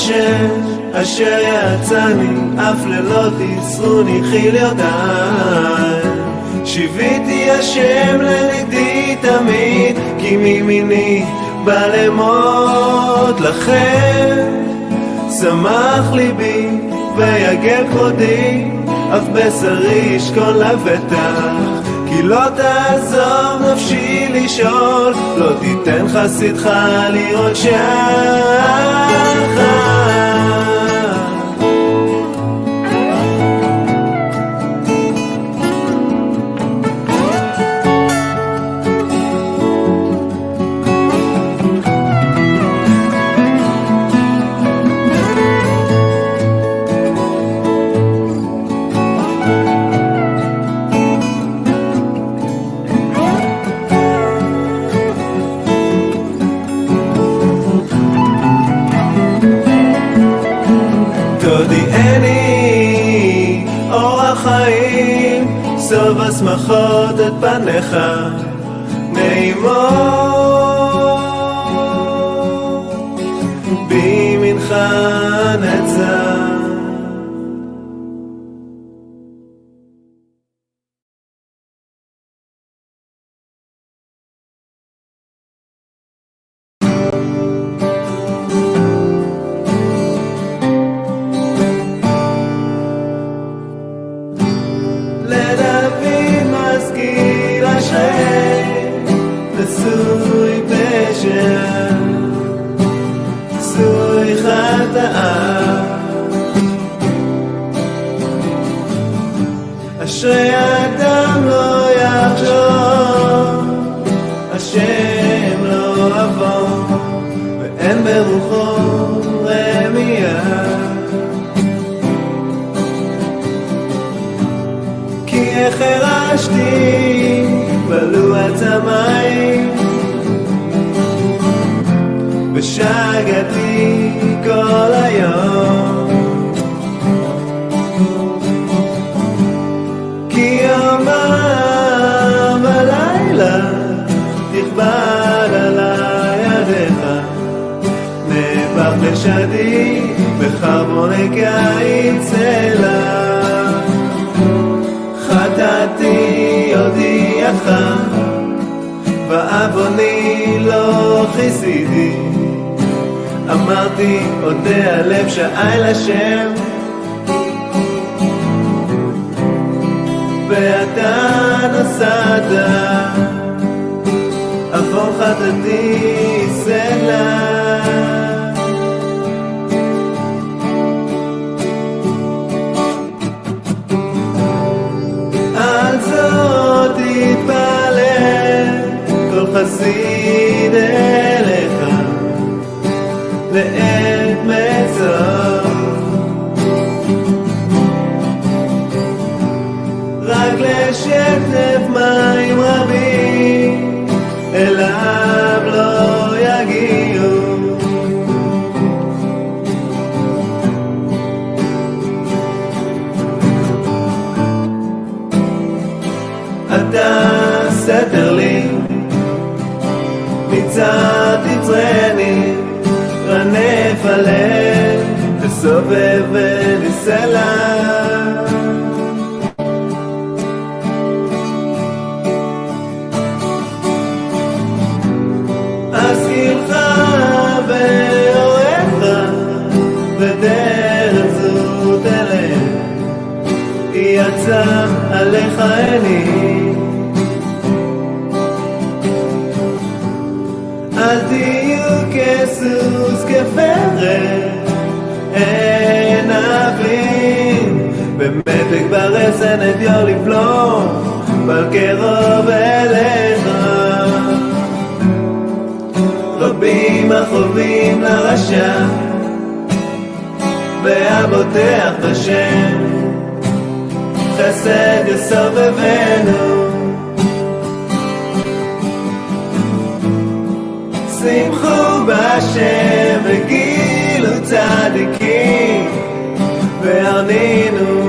השם אשר יצאני, אף לילות יצרוני חיליותיי. שיוויתי השם לנידי תמיד, כי מימיני בא למות לכם. שמח ליבי ויגל כבודי, אף בשרי ישכון לבטח. כי לא תעזוב נפשי לשאול, לא תיתן חסידך לראות שחר. השמחות את פניך נעימות עיני אל תהיו כסוס כפרק אין אבים במתק ברסן אדיו לפלום בל קרוב אליך. רבים החובים לרשע והבוטח בשם חסד יסובבנו שמחו בהשם וגילו צדיקים והרנינו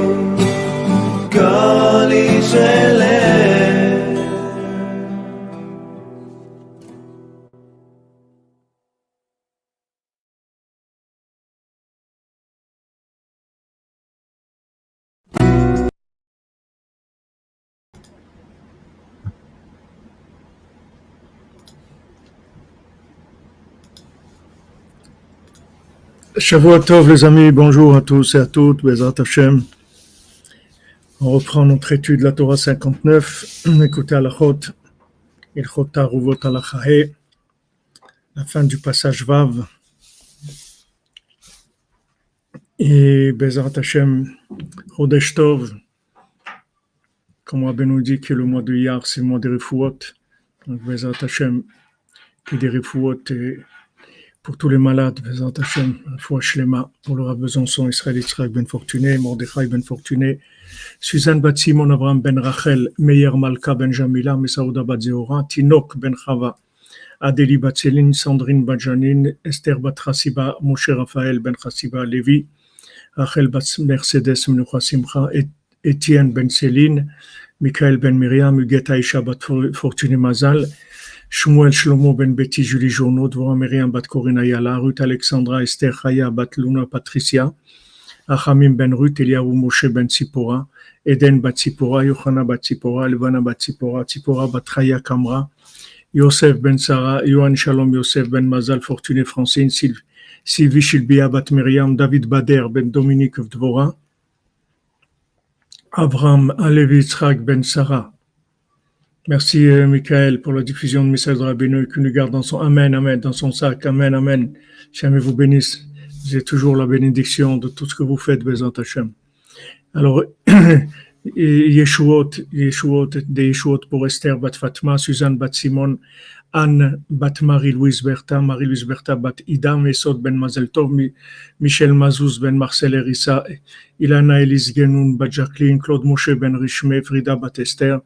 Shavua Tov, les amis, bonjour à tous et à toutes, Bezrat Hashem. On reprend notre étude de la Torah 59, écoutez Alachot, Ilchot Taruvot Alachahe, la fin du passage Vav. Et Bezrat Hashem, Chodesh Tov, comme Rabbi nous dit que le mois de Yar, c'est le mois des Refouot. Donc Bezrat Hashem, que des Refouot et pour tous les malades, Bezrat Hashem, Shlema, pour Rav Besançon, Israël Yitzhak Ben Fortuné, Mordechai Ben Suzanne Bat Simon, Abraham Ben Rachel, Meir Malka Ben Jamila, Mesaouda Bat Zehora, Tinok Ben Chava, Adélie Bat Céline, Sandrine Bat Esther Bat Chassiba, Moshe Raphaël Ben Chassiba, Lévi, Rachel Bat Mercedes Menucha Simcha, Et- Étienne Ben Céline, Michael Ben Miriam, Huguette Aïcha Bat Fortuné Mazal, Shmuel Shlomo Ben Betty Julie Journaud, Dvorah Myriam Bat Corinna Yala, Ruth Alexandra Esther Chaya Bat Luna Patricia, Achamim Ben Ruth, Eliaou Moshe Ben Tzipora, Eden Bat Tzipora, Yohana Bat Tzipora, Levana Bat Tzipora, Tzipora Bat Chaya Kamra, Yosef Ben Sarah, Yohan Shalom Yosef Ben Mazal, Fortuné Francine, Sylvie, Shilbia Bat Myriam, David Bader Ben Dominique Dvorah, Abraham Alevi Ben Sarah, Merci, euh, Michael, pour la diffusion de message de Rabbeinu, que nous garde dans son Amen, Amen, dans son sac, Amen, Amen. Jamais vous bénisse. J'ai toujours la bénédiction de tout ce que vous faites, Bézant Hachem. Alors, Yeshuot, Yeshuot, des Yeshuot pour Esther Bat Fatma, Suzanne Bat Simon, Anne Bat Marie-Louise Bertha, Marie-Louise Bertha Bat Ida, Mesod Ben Mazel Tov, Mi- Michel Mazouz Ben Marcel Erissa, Ilana Elise Genoun Bat Jacqueline, Claude Moshe Ben Richmé, Frida Bat Esther,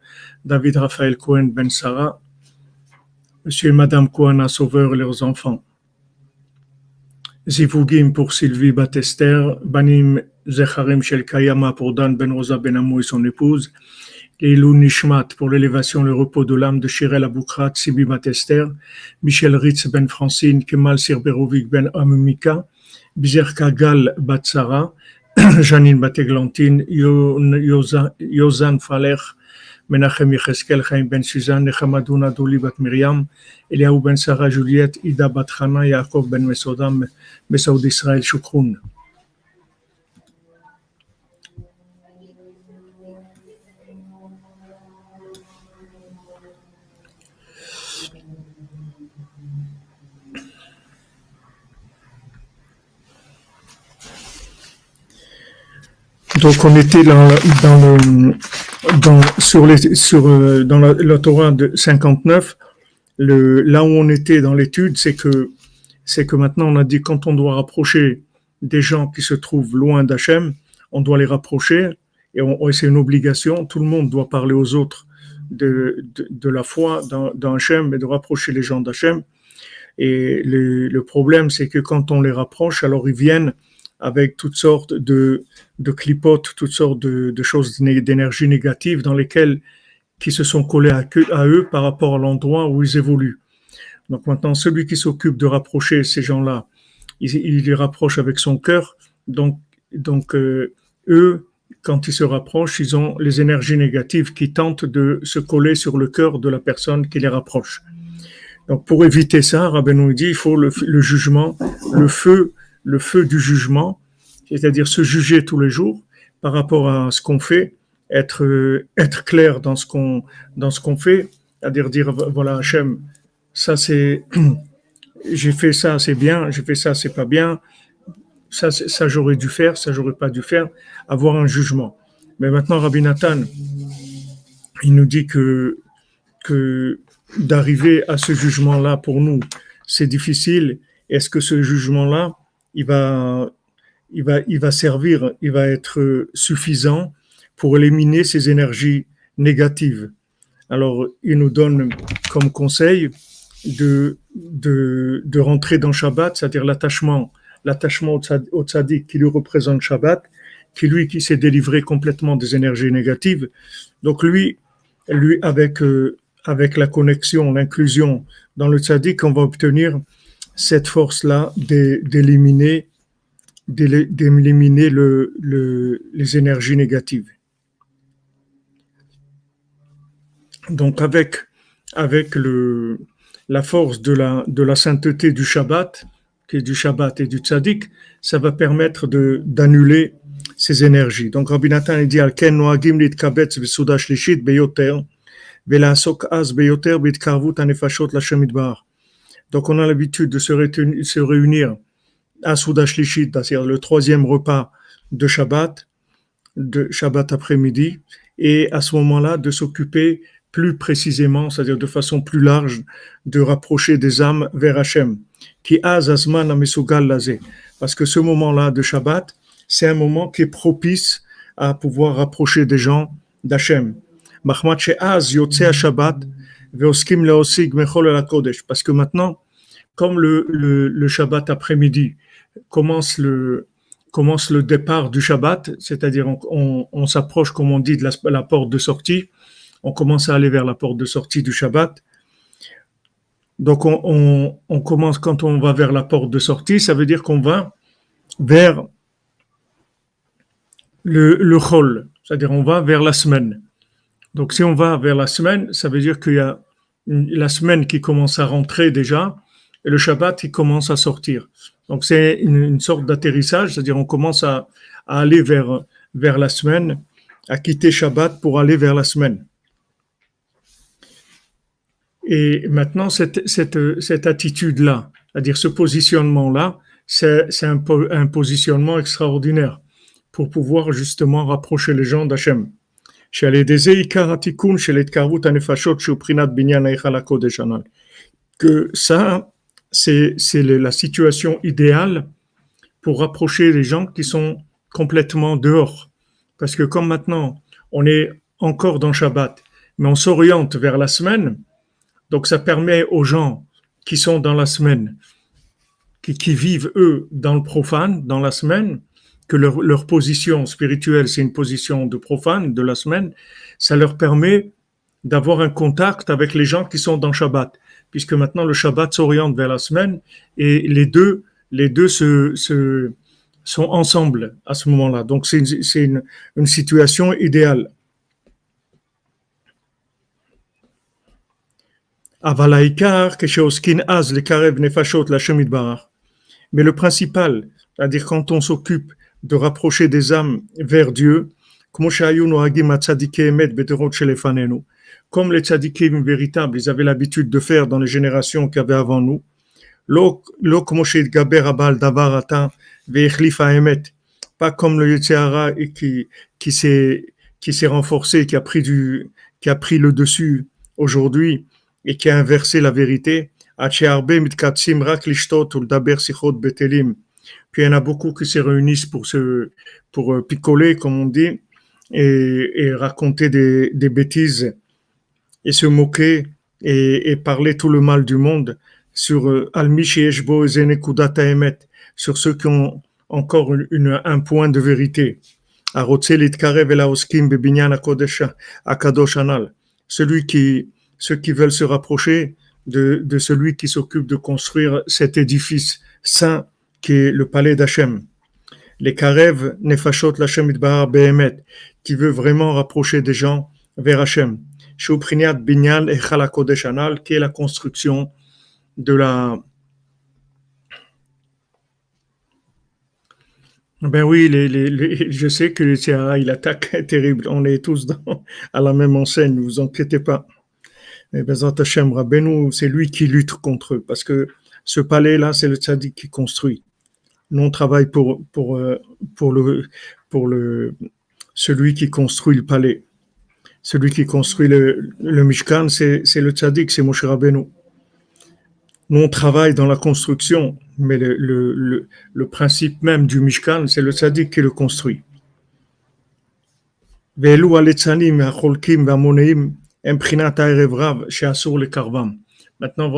David Raphaël Cohen Ben Sarah, Monsieur et Madame Cohen Sauveur et leurs enfants. Zivugim pour Sylvie Batester, Banim Zecharim Shel Kayama pour Dan Ben Rosa Ben Amou et son épouse, Leilou Nishmat pour l'élévation et le repos de l'âme de Shirel Aboukrat, Sibi Batester, Michel Ritz Ben Francine, Kemal Sirberovic Ben Amumika, Bizer Kagal Batsara, Janine Bateglantine, Yozan Faler, Menachem Yecheskel, Chaim Ben Suzanne, Nechamadouna Doli Bat Miriam, Eliaou Ben Sarah Juliette, Ida Bat Chana, Yaakov Ben Mesodam, Mesaoud Israël Shukroun. Donc on était dans, dans le, dans, sur les, sur, euh, dans la, Torah de 59, le, là où on était dans l'étude, c'est que, c'est que maintenant on a dit quand on doit rapprocher des gens qui se trouvent loin d'Hachem, on doit les rapprocher et c'est une obligation. Tout le monde doit parler aux autres de, de, de la foi dans, dans Hachem et de rapprocher les gens d'Hachem. Et le, le problème, c'est que quand on les rapproche, alors ils viennent avec toutes sortes de, de clipotes, toutes sortes de, de choses d'énergie négative dans lesquelles qui se sont collés à, eux par rapport à l'endroit où ils évoluent. Donc maintenant, celui qui s'occupe de rapprocher ces gens-là, il, les rapproche avec son cœur. Donc, donc euh, eux, quand ils se rapprochent, ils ont les énergies négatives qui tentent de se coller sur le cœur de la personne qui les rapproche. Donc pour éviter ça, Rabbi nous dit, il faut le jugement, le feu, le feu du jugement, c'est-à-dire se juger tous les jours par rapport à ce qu'on fait, être euh, être clair dans ce qu'on dans ce qu'on fait, c'est-à-dire dire voilà Hachem, ça c'est j'ai fait ça c'est bien, j'ai fait ça c'est pas bien, ça ça j'aurais dû faire, ça j'aurais pas dû faire, avoir un jugement. Mais maintenant Rabbi Nathan, il nous dit que que d'arriver à ce jugement-là pour nous, c'est difficile. Est-ce que ce jugement-là, il va, il va, il va servir, il va être suffisant pour éliminer ces énergies négatives Alors, il nous donne comme conseil de, de, rentrer dans Shabbat, c'est-à-dire l'attachement, l'attachement au tzaddik qui lui représente Shabbat, qui lui qui s'est délivré complètement des énergies négatives. Donc lui, lui avec euh, avec la connexion, l'inclusion dans le tzaddik, on va obtenir cette force-là d'é- d'éliminer d'éliminer le, le, les énergies négatives. Donc avec avec le la force de la de la sainteté du Shabbat, qui est du Shabbat et du Tzadik, ça va permettre d'annuler ces énergies. Donc Rabbi Nathan il dit Alken noagim litkabetz beyoter ve'lasok az beyoter b'itkarvut hanefashot l'Hashem yitbarach. Donc on a l'habitude de se réunir, à Souda Shlishit, c'est-à-dire le troisième repas de Shabbat, de Shabbat après-midi, et à ce moment-là de s'occuper plus précisément, c'est-à-dire de façon plus large, de rapprocher des âmes vers Hachem. Qui azazman amesugal lazé. Parce que ce moment-là de Shabbat, c'est un moment qui est propice à pouvoir rapprocher des gens d'Hachem. Shabbat Parce que maintenant, comme le, le, Shabbat après-midi commence le, commence le départ du Shabbat, c'est-à-dire on, on, s'approche, comme on dit, de la, porte de sortie, on commence à aller vers la porte de sortie du Shabbat. Donc on, on, commence quand on va vers la porte de sortie, ça veut dire qu'on va vers le, le chol, c'est-à-dire on va vers la semaine. Donc si on va vers la semaine, ça veut dire qu'il y a la semaine qui commence à rentrer déjà et le Shabbat qui commence à sortir. Donc c'est une, sorte d'atterrissage, c'est-à-dire on commence à, aller vers, la semaine, à quitter Shabbat pour aller vers la semaine. Et maintenant, cette attitude-là, c'est-à-dire ce positionnement-là, c'est un, un, positionnement extraordinaire pour pouvoir justement rapprocher les gens d'Hachem. Que ça, c'est la situation idéale pour rapprocher les gens qui sont complètement dehors. Parce que comme maintenant, on est encore dans Shabbat, mais on s'oriente vers la semaine, donc ça permet aux gens qui sont dans la semaine, qui, qui vivent eux dans le profane, dans la semaine, que leur, position spirituelle, c'est une position de profane de la semaine, ça leur permet d'avoir un contact avec les gens qui sont dans Shabbat, puisque maintenant le Shabbat s'oriente vers la semaine et les deux, les deux se sont ensemble à ce moment-là. Donc c'est une, une, une situation idéale. Mais le principal, c'est-à-dire quand on s'occupe de rapprocher des âmes vers Dieu, comme les tzadikim véritables, ils avaient l'habitude de faire dans les générations qui avaient avant nous, pas comme le Yetzirah qui, qui s'est qui s'est renforcé, qui a pris du qui a pris le dessus aujourd'hui et qui a inversé la vérité. Puis il y en a beaucoup qui se réunissent pour se, pour picoler, comme on dit, et, et raconter des, des, bêtises et se moquer et, et, parler tout le mal du monde sur Al-Mishi Emet, sur ceux qui ont encore une, un point de vérité. Celui qui, ceux qui veulent se rapprocher de, de celui qui s'occupe de construire cet édifice saint qui est le palais d'Hachem. Les Karev Nefashot l'Hachem Idbar Behemet, qui veut vraiment rapprocher des gens vers Hachem. Shupriniat Binyan et Kodesh Anal, qui est la construction de la. Ben oui, je sais que le TRA, il attaque terrible. On est tous à la même enseigne, ne vous inquiétez pas. Et Bezat Hashem Rabbeinu, c'est lui qui lutte contre eux, parce que ce palais-là, c'est le tzaddik qui construit. Nous, on travaille pour, pour, euh, pour, le, pour le, celui qui construit le palais. Celui qui construit le, Mishkan, c'est, le tzaddik, c'est Moshe Rabbeinu. Nous, on dans la construction, mais le, principe même du Mishkan, c'est le tzaddik qui le construit. Maintenant,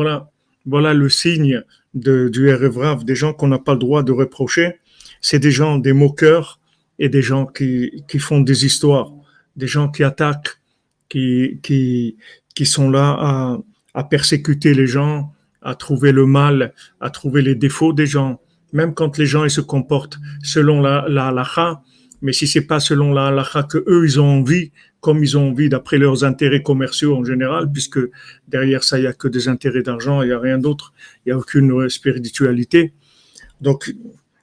voilà le signe de, du Erevrav, des gens qu'on n'a pas le droit de reprocher. C'est des gens, des moqueurs et des gens qui, qui font des histoires, des gens qui attaquent, qui, qui, qui sont là à, persécuter les gens, à trouver le mal, à trouver les défauts des gens. Même quand les gens ils se comportent selon la, la mais si c'est pas selon la halakha que eux ils ont envie, comme ils ont envie d'après leurs intérêts commerciaux en général, puisque derrière ça il y a que des intérêts d'argent, il y a rien d'autre, il y a aucune spiritualité. Donc,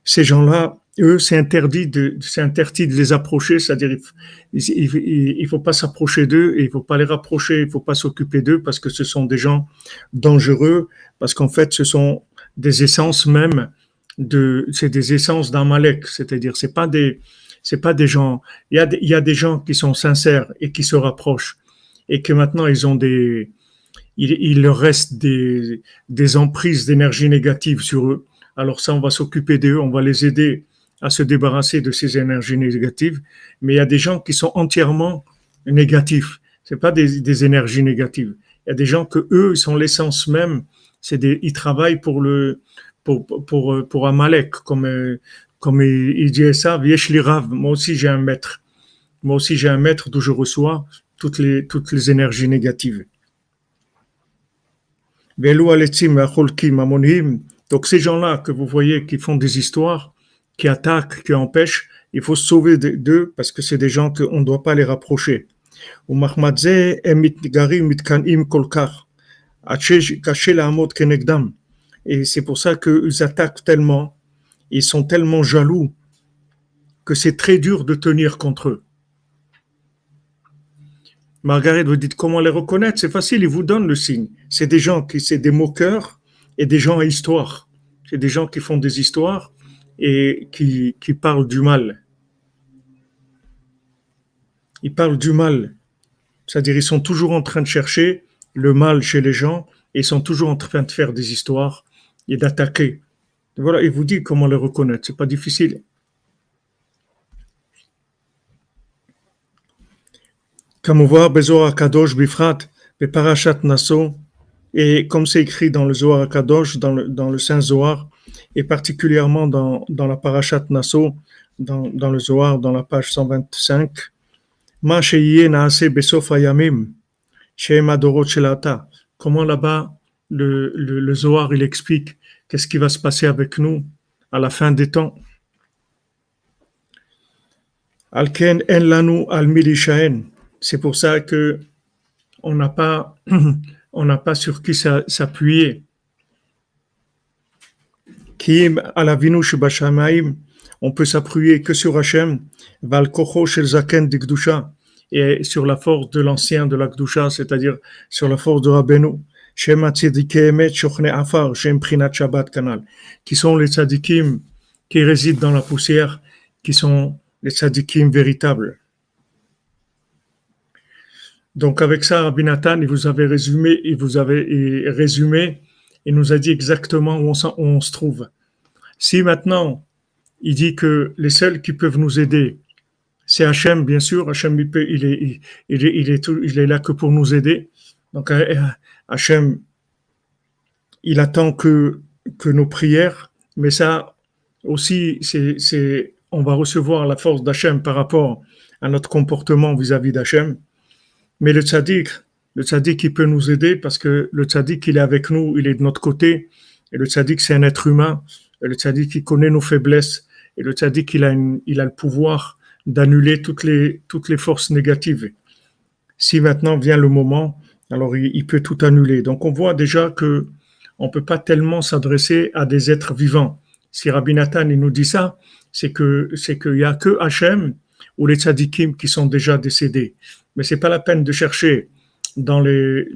ces gens-là, eux, c'est interdit de, interdit de les approcher, c'est-à-dire, il, il, faut pas s'approcher d'eux il faut pas les rapprocher, il faut pas s'occuper d'eux parce que ce sont des gens dangereux, parce qu'en fait, ce sont des essences même de, c'est des essences d'Amalek, c'est-à-dire, c'est pas des, c'est pas des gens, il y a, des gens qui sont sincères et qui se rapprochent et que maintenant ils ont des, il, leur reste des, emprises d'énergie négative sur eux. Alors ça, on va s'occuper d'eux, on va les aider à se débarrasser de ces énergies négatives. Mais il y a des gens qui sont entièrement négatifs. C'est pas des, énergies négatives. Il y a des gens que eux sont l'essence même. C'est des, ils travaillent pour le, pour, pour, pour Amalek, comme, comme il, dit ça. Moi aussi j'ai un maître. Moi aussi j'ai un maître d'où je reçois toutes les, toutes les énergies négatives. Donc ces gens-là que vous voyez qui font des histoires, qui attaquent, qui empêchent, il faut se sauver d'eux parce que c'est des gens qu'on ne doit pas les rapprocher. Et c'est pour ça qu'ils attaquent tellement, ils sont tellement jaloux que c'est très dur de tenir contre eux. Margaret, vous dites comment les reconnaître? C'est facile, ils vous donnent le signe. C'est des gens qui, c'est des moqueurs et des gens à histoire. C'est des gens qui font des histoires et qui, qui parlent du mal. Ils parlent du mal. C'est-à-dire, ils sont toujours en train de chercher le mal chez les gens et ils sont toujours en train de faire des histoires et d'attaquer. Voilà, il vous dit comment les reconnaître. C'est pas difficile. Bezor Bifrat, et comme c'est écrit dans le Zohar Kadosh, dans le, Saint Zohar, et particulièrement dans, la Parashat Naso, dans, le Zohar, dans la page 125, Ma Naase Besof Ayamim. Comment là-bas, le, le Zohar, il explique qu'est-ce qui va se passer avec nous à la fin des temps? C'est pour ça que on n'a pas, on n'a pas sur qui s'appuyer. On peut s'appuyer que sur Hachem, et sur la force de l'ancien de la Gdusha, c'est-à-dire sur la force de Rabbeinu. Qui sont les tzadikim qui résident dans la poussière, qui sont les tzadikim véritables. Donc avec ça, Rabbi Nathan, il vous avait résumé, il vous avait résumé, il nous a dit exactement où on, se trouve. Si maintenant, il dit que les seuls qui peuvent nous aider, c'est Hachem, bien sûr, Hachem, il, il, est, il, est, il, est il est là que pour nous aider. Donc euh, Hachem, il attend que, que nos prières, mais ça aussi, c'est, on va recevoir la force d'Hachem par rapport à notre comportement vis-à-vis d'Hachem. Mais le tzaddik, le tzaddik, il peut nous aider parce que le tzaddik, il est avec nous, il est de notre côté. Et le tzaddik, c'est un être humain. Et le tzaddik, il connaît nos faiblesses. Et le tzaddik, il a, il a le pouvoir d'annuler toutes les, toutes les forces négatives. Si maintenant vient le moment, alors il, peut tout annuler. Donc on voit déjà que on peut pas tellement s'adresser à des êtres vivants. Si Rabbi Nathan nous dit ça, c'est que c'est qu'il y a que Hachem ou les tzaddikim qui sont déjà décédés mais c'est pas la peine de chercher dans les,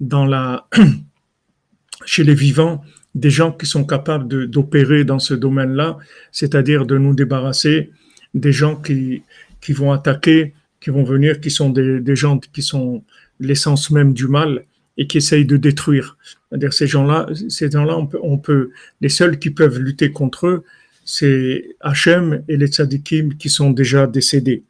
chez les vivants des gens qui sont capables d'opérer dans ce domaine-là, c'est-à-dire de nous débarrasser des gens qui, vont attaquer, qui vont venir, qui sont des gens qui sont l'essence même du mal et qui essayent de détruire. C'est-à-dire ces gens-là, ces gens-là, on peut, les seuls qui peuvent lutter contre eux, c'est Hachem et les tzadikim qui sont déjà décédés.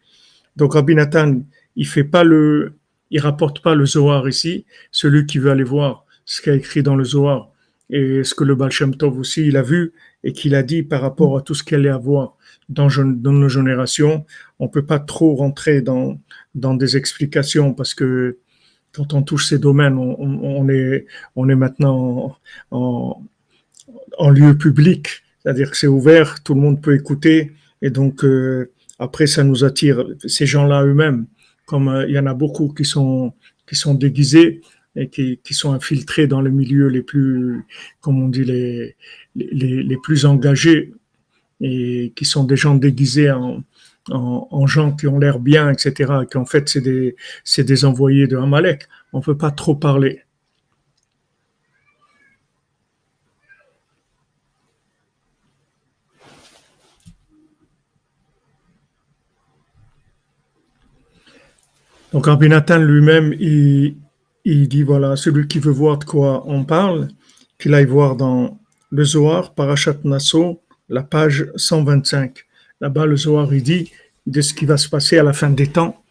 Donc Rabbi Nathan, il fait pas le, il rapporte pas le Zohar ici. Celui qui veut aller voir ce qu'il a écrit dans le Zohar et ce que le Baal Tov aussi il a vu et qu'il a dit par rapport à tout ce qu'il allait avoir dans, dans nos générations, on peut pas trop rentrer dans, dans des explications parce que quand on touche ces domaines, on, est, maintenant en, lieu public, c'est-à-dire que c'est ouvert, tout le monde peut écouter. Et donc euh, après ça nous attire ces gens-là eux-mêmes. Comme euh, il y en a beaucoup qui sont, déguisés, et qui, sont infiltrés dans les milieux les plus, comme on dit, les plus engagés et qui sont des gens déguisés en, en, en gens qui ont l'air bien, etc., et qu'en fait, c'est des, des envoyés de Amalek. On ne peut pas trop parler. Donc, Rabbi Nathan lui-même, il, il dit voilà, celui qui veut voir de quoi on parle, qu'il aille voir dans le Zohar, Parashat Nassau, la page 125. Là-bas, le Zohar, il dit de ce qui va se passer à la fin des temps,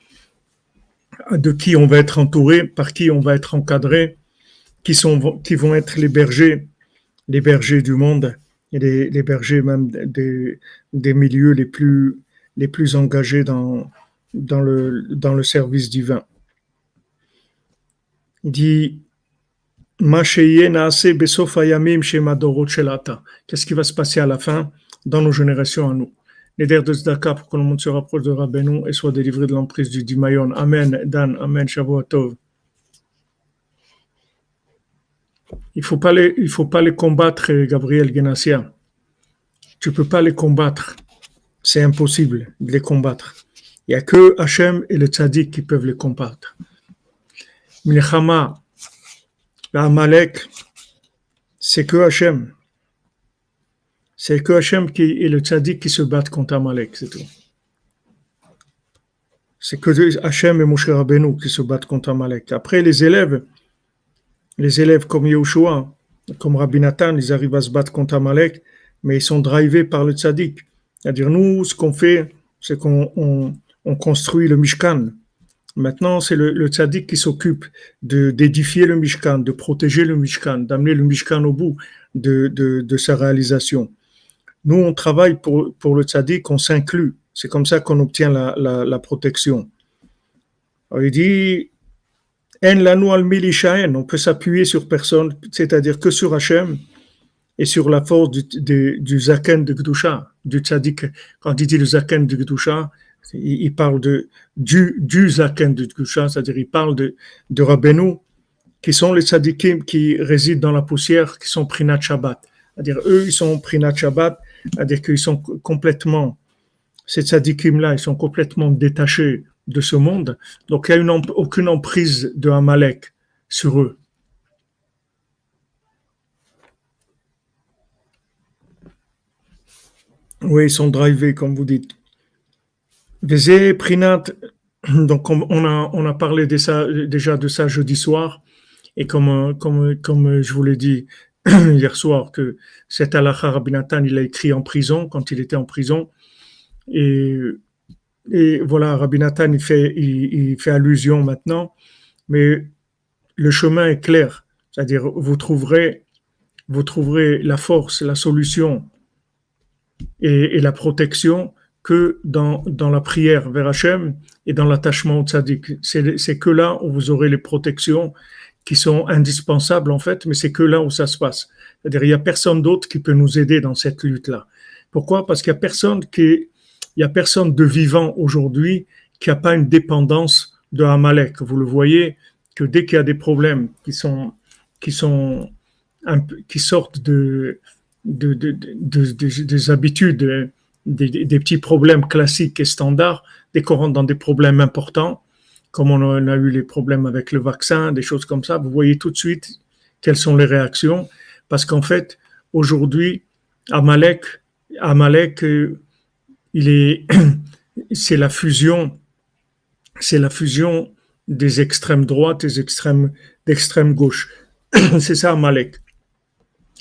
de qui on va être entouré, par qui on va être encadré, qui, sont, qui vont être les bergers, les bergers du monde, et les, bergers même des, milieux les plus, engagés dans, dans, le, dans le service divin. Il dit Qu'est-ce qui va se passer à la fin dans nos générations à nous? Les de Zdaka pour que le monde se rapproche de Rabbeinu et soit délivré de l'emprise du Dimayon. Amen, Dan, Amen, Shavuotov. Il faut pas les, faut pas les combattre, Gabriel Genassia. Tu peux pas les combattre. C'est impossible de les combattre. Il n'y a que Hachem et le Tzadik qui peuvent les combattre. Milchama, Amalek, c'est que Hachem. C'est que Hachem est le Tzadik qui se battent contre Amalek, c'est tout. C'est que Hachem et Moshe Rabbeinu qui se battent contre Amalek. Après, les élèves, les élèves comme Yehoshua, comme Rabbi Nathan, ils arrivent à se battre contre Amalek, mais ils sont drivés par le Tzadik. C'est-à-dire, nous, ce qu'on fait, c'est qu'on on, on construit le Mishkan. Maintenant, c'est le, le tzaddik qui s'occupe de, d'édifier le Mishkan, de protéger le Mishkan, d'amener le Mishkan au bout de sa réalisation. Nous, on travaille pour, pour le tzaddik, on s'inclut. C'est comme ça qu'on obtient la, la, la protection. Alors, il dit, on peut s'appuyer sur personne, c'est-à-dire que sur Hachem et sur la force du, du, zaken de Gdusha, du tzaddik. Quand il dit le zaken de Gdusha, il, parle de, du, du zaken de Gdusha, c'est-à-dire il parle de, de Rabbeinu, qui sont les tzaddikim qui résident dans la poussière, qui sont Prinat Shabbat. C'est-à-dire eux, ils sont Prinat Shabbat, c'est-à-dire qu'ils sont complètement, ces tzaddikim-là, ils sont complètement détachés de ce monde. Donc il n'y a une, aucune emprise de Amalek sur eux. Oui, ils sont drivés, comme vous dites. Vezé Prinat, donc on a, on a parlé déjà de ça jeudi soir, et comme, euh, comme, comme je vous l'ai dit hier soir, que cet Alaha Rabbi Nathan, il a écrit en prison, quand il était en prison, et, et voilà, Rabbi Nathan, il fait, il, fait allusion maintenant, mais le chemin est clair, c'est-à-dire vous trouverez, vous trouverez la force, la solution et, et la protection que dans, dans la prière vers Hachem et dans l'attachement au tzaddik. C'est que là où vous aurez les protections qui sont indispensables en fait, mais c'est que là où ça se passe. C'est-à-dire il n'y a personne d'autre qui peut nous aider dans cette lutte-là. Pourquoi? Parce qu'il n'y a personne qui, il y a personne de vivant aujourd'hui qui n'a pas une dépendance de Amalek. Vous le voyez que dès qu'il y a des problèmes qui sont qui sont qui sortent de, de, de- de- de- des habitudes, des, des- des petits problèmes classiques et standards, dès qu'on rentre dans des problèmes importants, comme on a, eu les problèmes avec le vaccin, des choses comme ça, vous voyez tout de suite quelles sont les réactions, parce qu'en fait, aujourd'hui, Amalek, Amalek, euh, il est, c'est la fusion, c'est la fusion des extrêmes droites et des extrêmes, d'extrême gauche. c'est ça Amalek.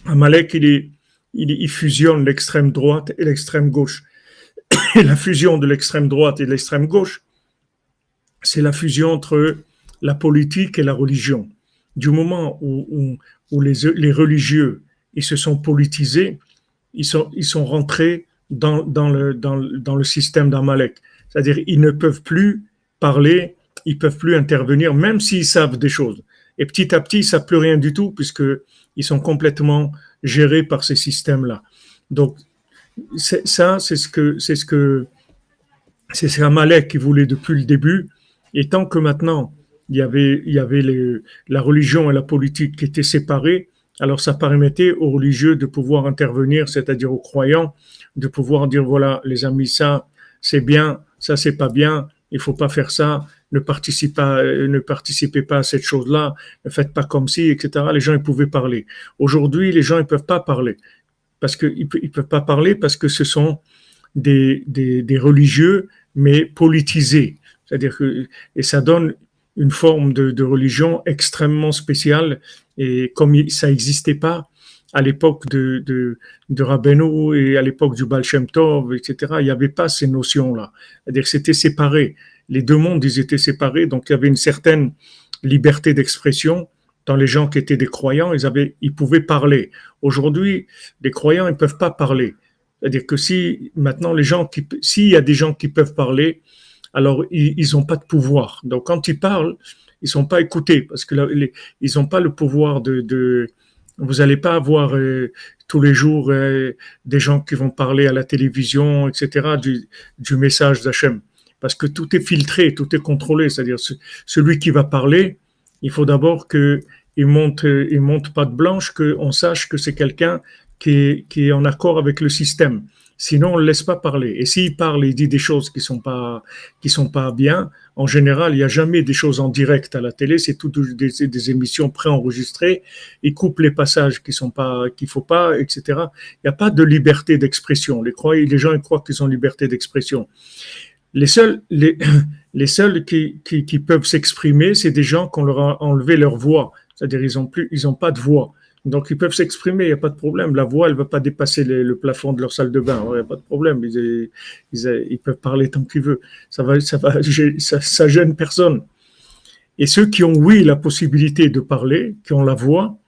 Amalek, il, est, il, il fusionne l'extrême droite et l'extrême gauche. Et la fusion de l'extrême droite et de l'extrême gauche, c'est la fusion entre la politique et la religion. Du moment où, les, religieux ils se sont politisés, ils sont, ils sont rentrés dans, dans, le, dans, le- système d'Amalek. C'est-à-dire ils ne peuvent plus parler, ils peuvent plus intervenir, même s'ils savent des choses. Et petit à petit, ils savent plus rien du tout, puisque ils sont complètement gérés par ces systèmes-là. Donc, ça, c'est ce que, c'est ce que, c'est ce qu'Amalek qui voulait depuis le début. Et tant que maintenant, il y avait, la religion et la politique qui étaient séparées. Alors ça permettait aux religieux de pouvoir intervenir, c'est-à-dire aux croyants, de pouvoir dire voilà, les amis, ça c'est bien, ça c'est pas bien, il faut pas faire ça, ne participez pas, euh, ne participez pas à cette chose-là, ne faites pas comme si, etc. Les gens ils pouvaient parler. Aujourd'hui, les gens ils peuvent pas parler parce qu'ils ne peuvent pas parler parce que ce sont des religieux, mais politisés. C'est-à-dire que, et ça donne une forme de, de religion extrêmement spéciale, et comme ça n'existait pas à l'époque de, de, de Rabbeinu et à l'époque du Baal Shem Tov, etc., il n'y avait pas ces notions-là. C'est-à-dire que c'était séparé. Les deux mondes, ils étaient séparés, donc il y avait une certaine liberté d'expression dans les gens qui étaient des croyants, ils, avaient, ils pouvaient parler. Aujourd'hui, les croyants, ils ne peuvent pas parler. C'est-à-dire que si maintenant les gens qui, s'il y a des gens qui peuvent parler, alors ils n'ont pas de pouvoir. Donc quand ils parlent, ils sont pas écoutés parce que ils n'ont pas le pouvoir de, vous n'allez pas avoir euh, tous les jours euh, des gens qui vont parler à la télévision, etc., du, message d'Hachem. Parce que tout est filtré, tout est contrôlé. C'est-à-dire ce- celui qui va parler, il faut d'abord que il monte, il monte pas de blanche, qu'on sache que c'est quelqu'un qui est en accord avec le système. Sinon, on ne laisse pas parler. Et s'il parle, il dit des choses qui sont pas, sont pas bien. En général, il n'y a jamais des choses en direct à la télé. C'est tout des, émissions préenregistrées. Il coupe les passages qui sont pas, qu'il faut pas, etc. Il n'y a pas de liberté d'expression. Les, gens ils croient qu'ils ont liberté d'expression. Les seuls, les, les seuls qui, qui, peuvent s'exprimer, c'est des gens qu'on leur a enlevé leur voix. C'est-à-dire, ils plus, ils ont pas de voix. Donc, ils peuvent s'exprimer, il n'y a pas de problème. La voix, elle ne va pas dépasser le, plafond de leur salle de bain. Il n'y a pas de problème. Ils, peuvent parler tant qu'ils veulent. Ça va, gêne personne. Et ceux qui ont, oui, la possibilité de parler, qui ont la voix,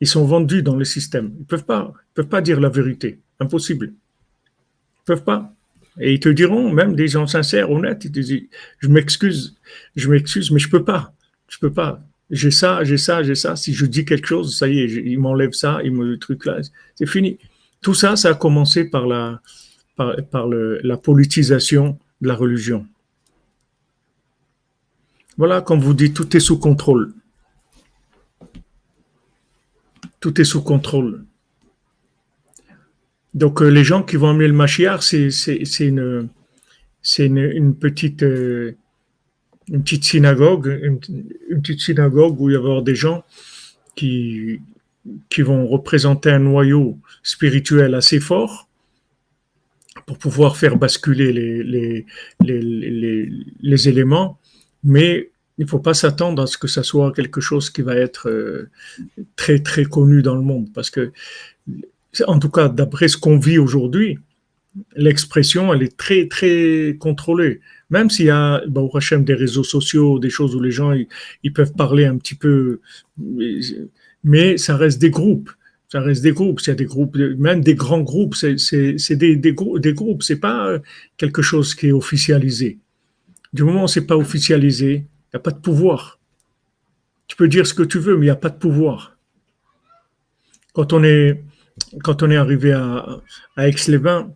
ils sont vendus dans le système. Ils ne peuvent pas, ils peuvent pas dire la vérité. Impossible. Ils ne peuvent pas. Et ils te diront, même des gens sincères, honnêtes, ils te disent, je m'excuse, je m'excuse, mais je peux pas. Je peux pas j'ai ça, j'ai ça, j'ai ça. Si je dis quelque chose, ça y est, il m'enlève ça, il me le truc là, c'est fini. Tout ça, ça a commencé par la, politisation de la religion. Voilà, comme vous dites, tout est sous contrôle. Tout est sous contrôle. Donc, euh, les gens qui vont amener le Mashiach, c'est une, petite. Euh, une petite synagogue, une, petite synagogue où il va y avoir des gens qui, qui vont représenter un noyau spirituel assez fort pour pouvoir faire basculer les, les, les, les, les éléments, mais il ne faut pas s'attendre à ce que ça soit quelque chose qui va être euh, très très connu dans le monde, parce que, en tout cas, d'après ce qu'on vit aujourd'hui, l'expression, elle est très, très contrôlée. Même s'il y a, au Hachem, des réseaux sociaux, des choses où les gens, ils, peuvent parler un petit peu, mais ça reste des groupes. Ça reste des groupes. Il y a des groupes, même des grands groupes, c'est des, des, des groupes. C'est pas quelque chose qui est officialisé. Du moment où c'est pas officialisé, il n'y a pas de pouvoir. Tu peux dire ce que tu veux, mais il n'y a pas de pouvoir. Quand on est, quand on est arrivé à, à Aix-les-Bains,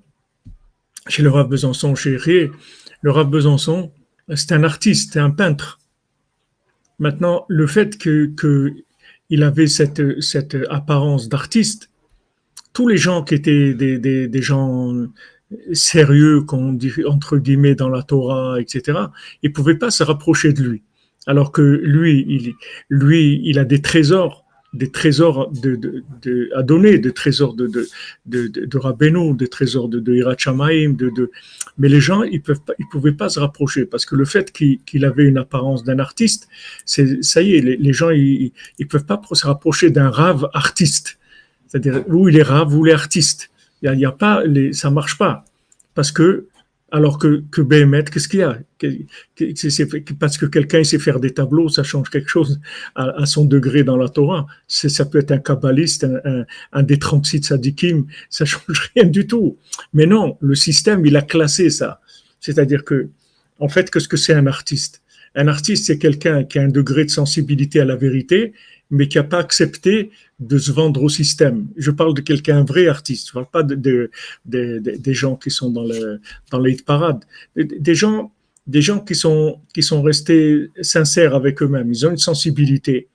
chez le Rav Besançon, chez Rier, le Rav Besançon, c'est un artiste, c'est un peintre. Maintenant, le fait que, que il avait cette, cette apparence d'artiste, tous les gens qui étaient des, des, des gens sérieux, qu'on dit entre guillemets dans la Torah, etc., ils pouvaient pas se rapprocher de lui. Alors que lui, il, lui, il a des trésors des trésors de, de, de, à donner, des trésors de, de, de, de, des trésors de, de Hirachamaim, de, de, mais les gens, ils peuvent pas, ils pouvaient pas se rapprocher parce que le fait qu'il qu avait une apparence d'un artiste, c'est, ça y est, les, les gens, ils, ils peuvent pas se rapprocher d'un rave artiste. C'est-à-dire, où il est rave, où il est artiste. Il y a, il y a pas, les, ça marche pas. Parce que, alors que, que Béhémet, qu'est-ce qu'il y a? Parce que quelqu'un sait faire des tableaux, ça change quelque chose à, à son degré dans la Torah. Ça peut être un kabbaliste, un, un, un des 36 sadikim, ça change rien du tout. Mais non, le système, il a classé ça. C'est-à-dire que, en fait, qu'est-ce que c'est un artiste? Un artiste, c'est quelqu'un qui a un degré de sensibilité à la vérité, mais qui n'a pas accepté de se vendre au système. Je parle de quelqu'un, un vrai artiste. Je ne parle pas de, de, de, de, des gens qui sont dans le dans les parades. Des gens, des gens qui sont, qui sont restés sincères avec eux-mêmes. Ils ont une sensibilité.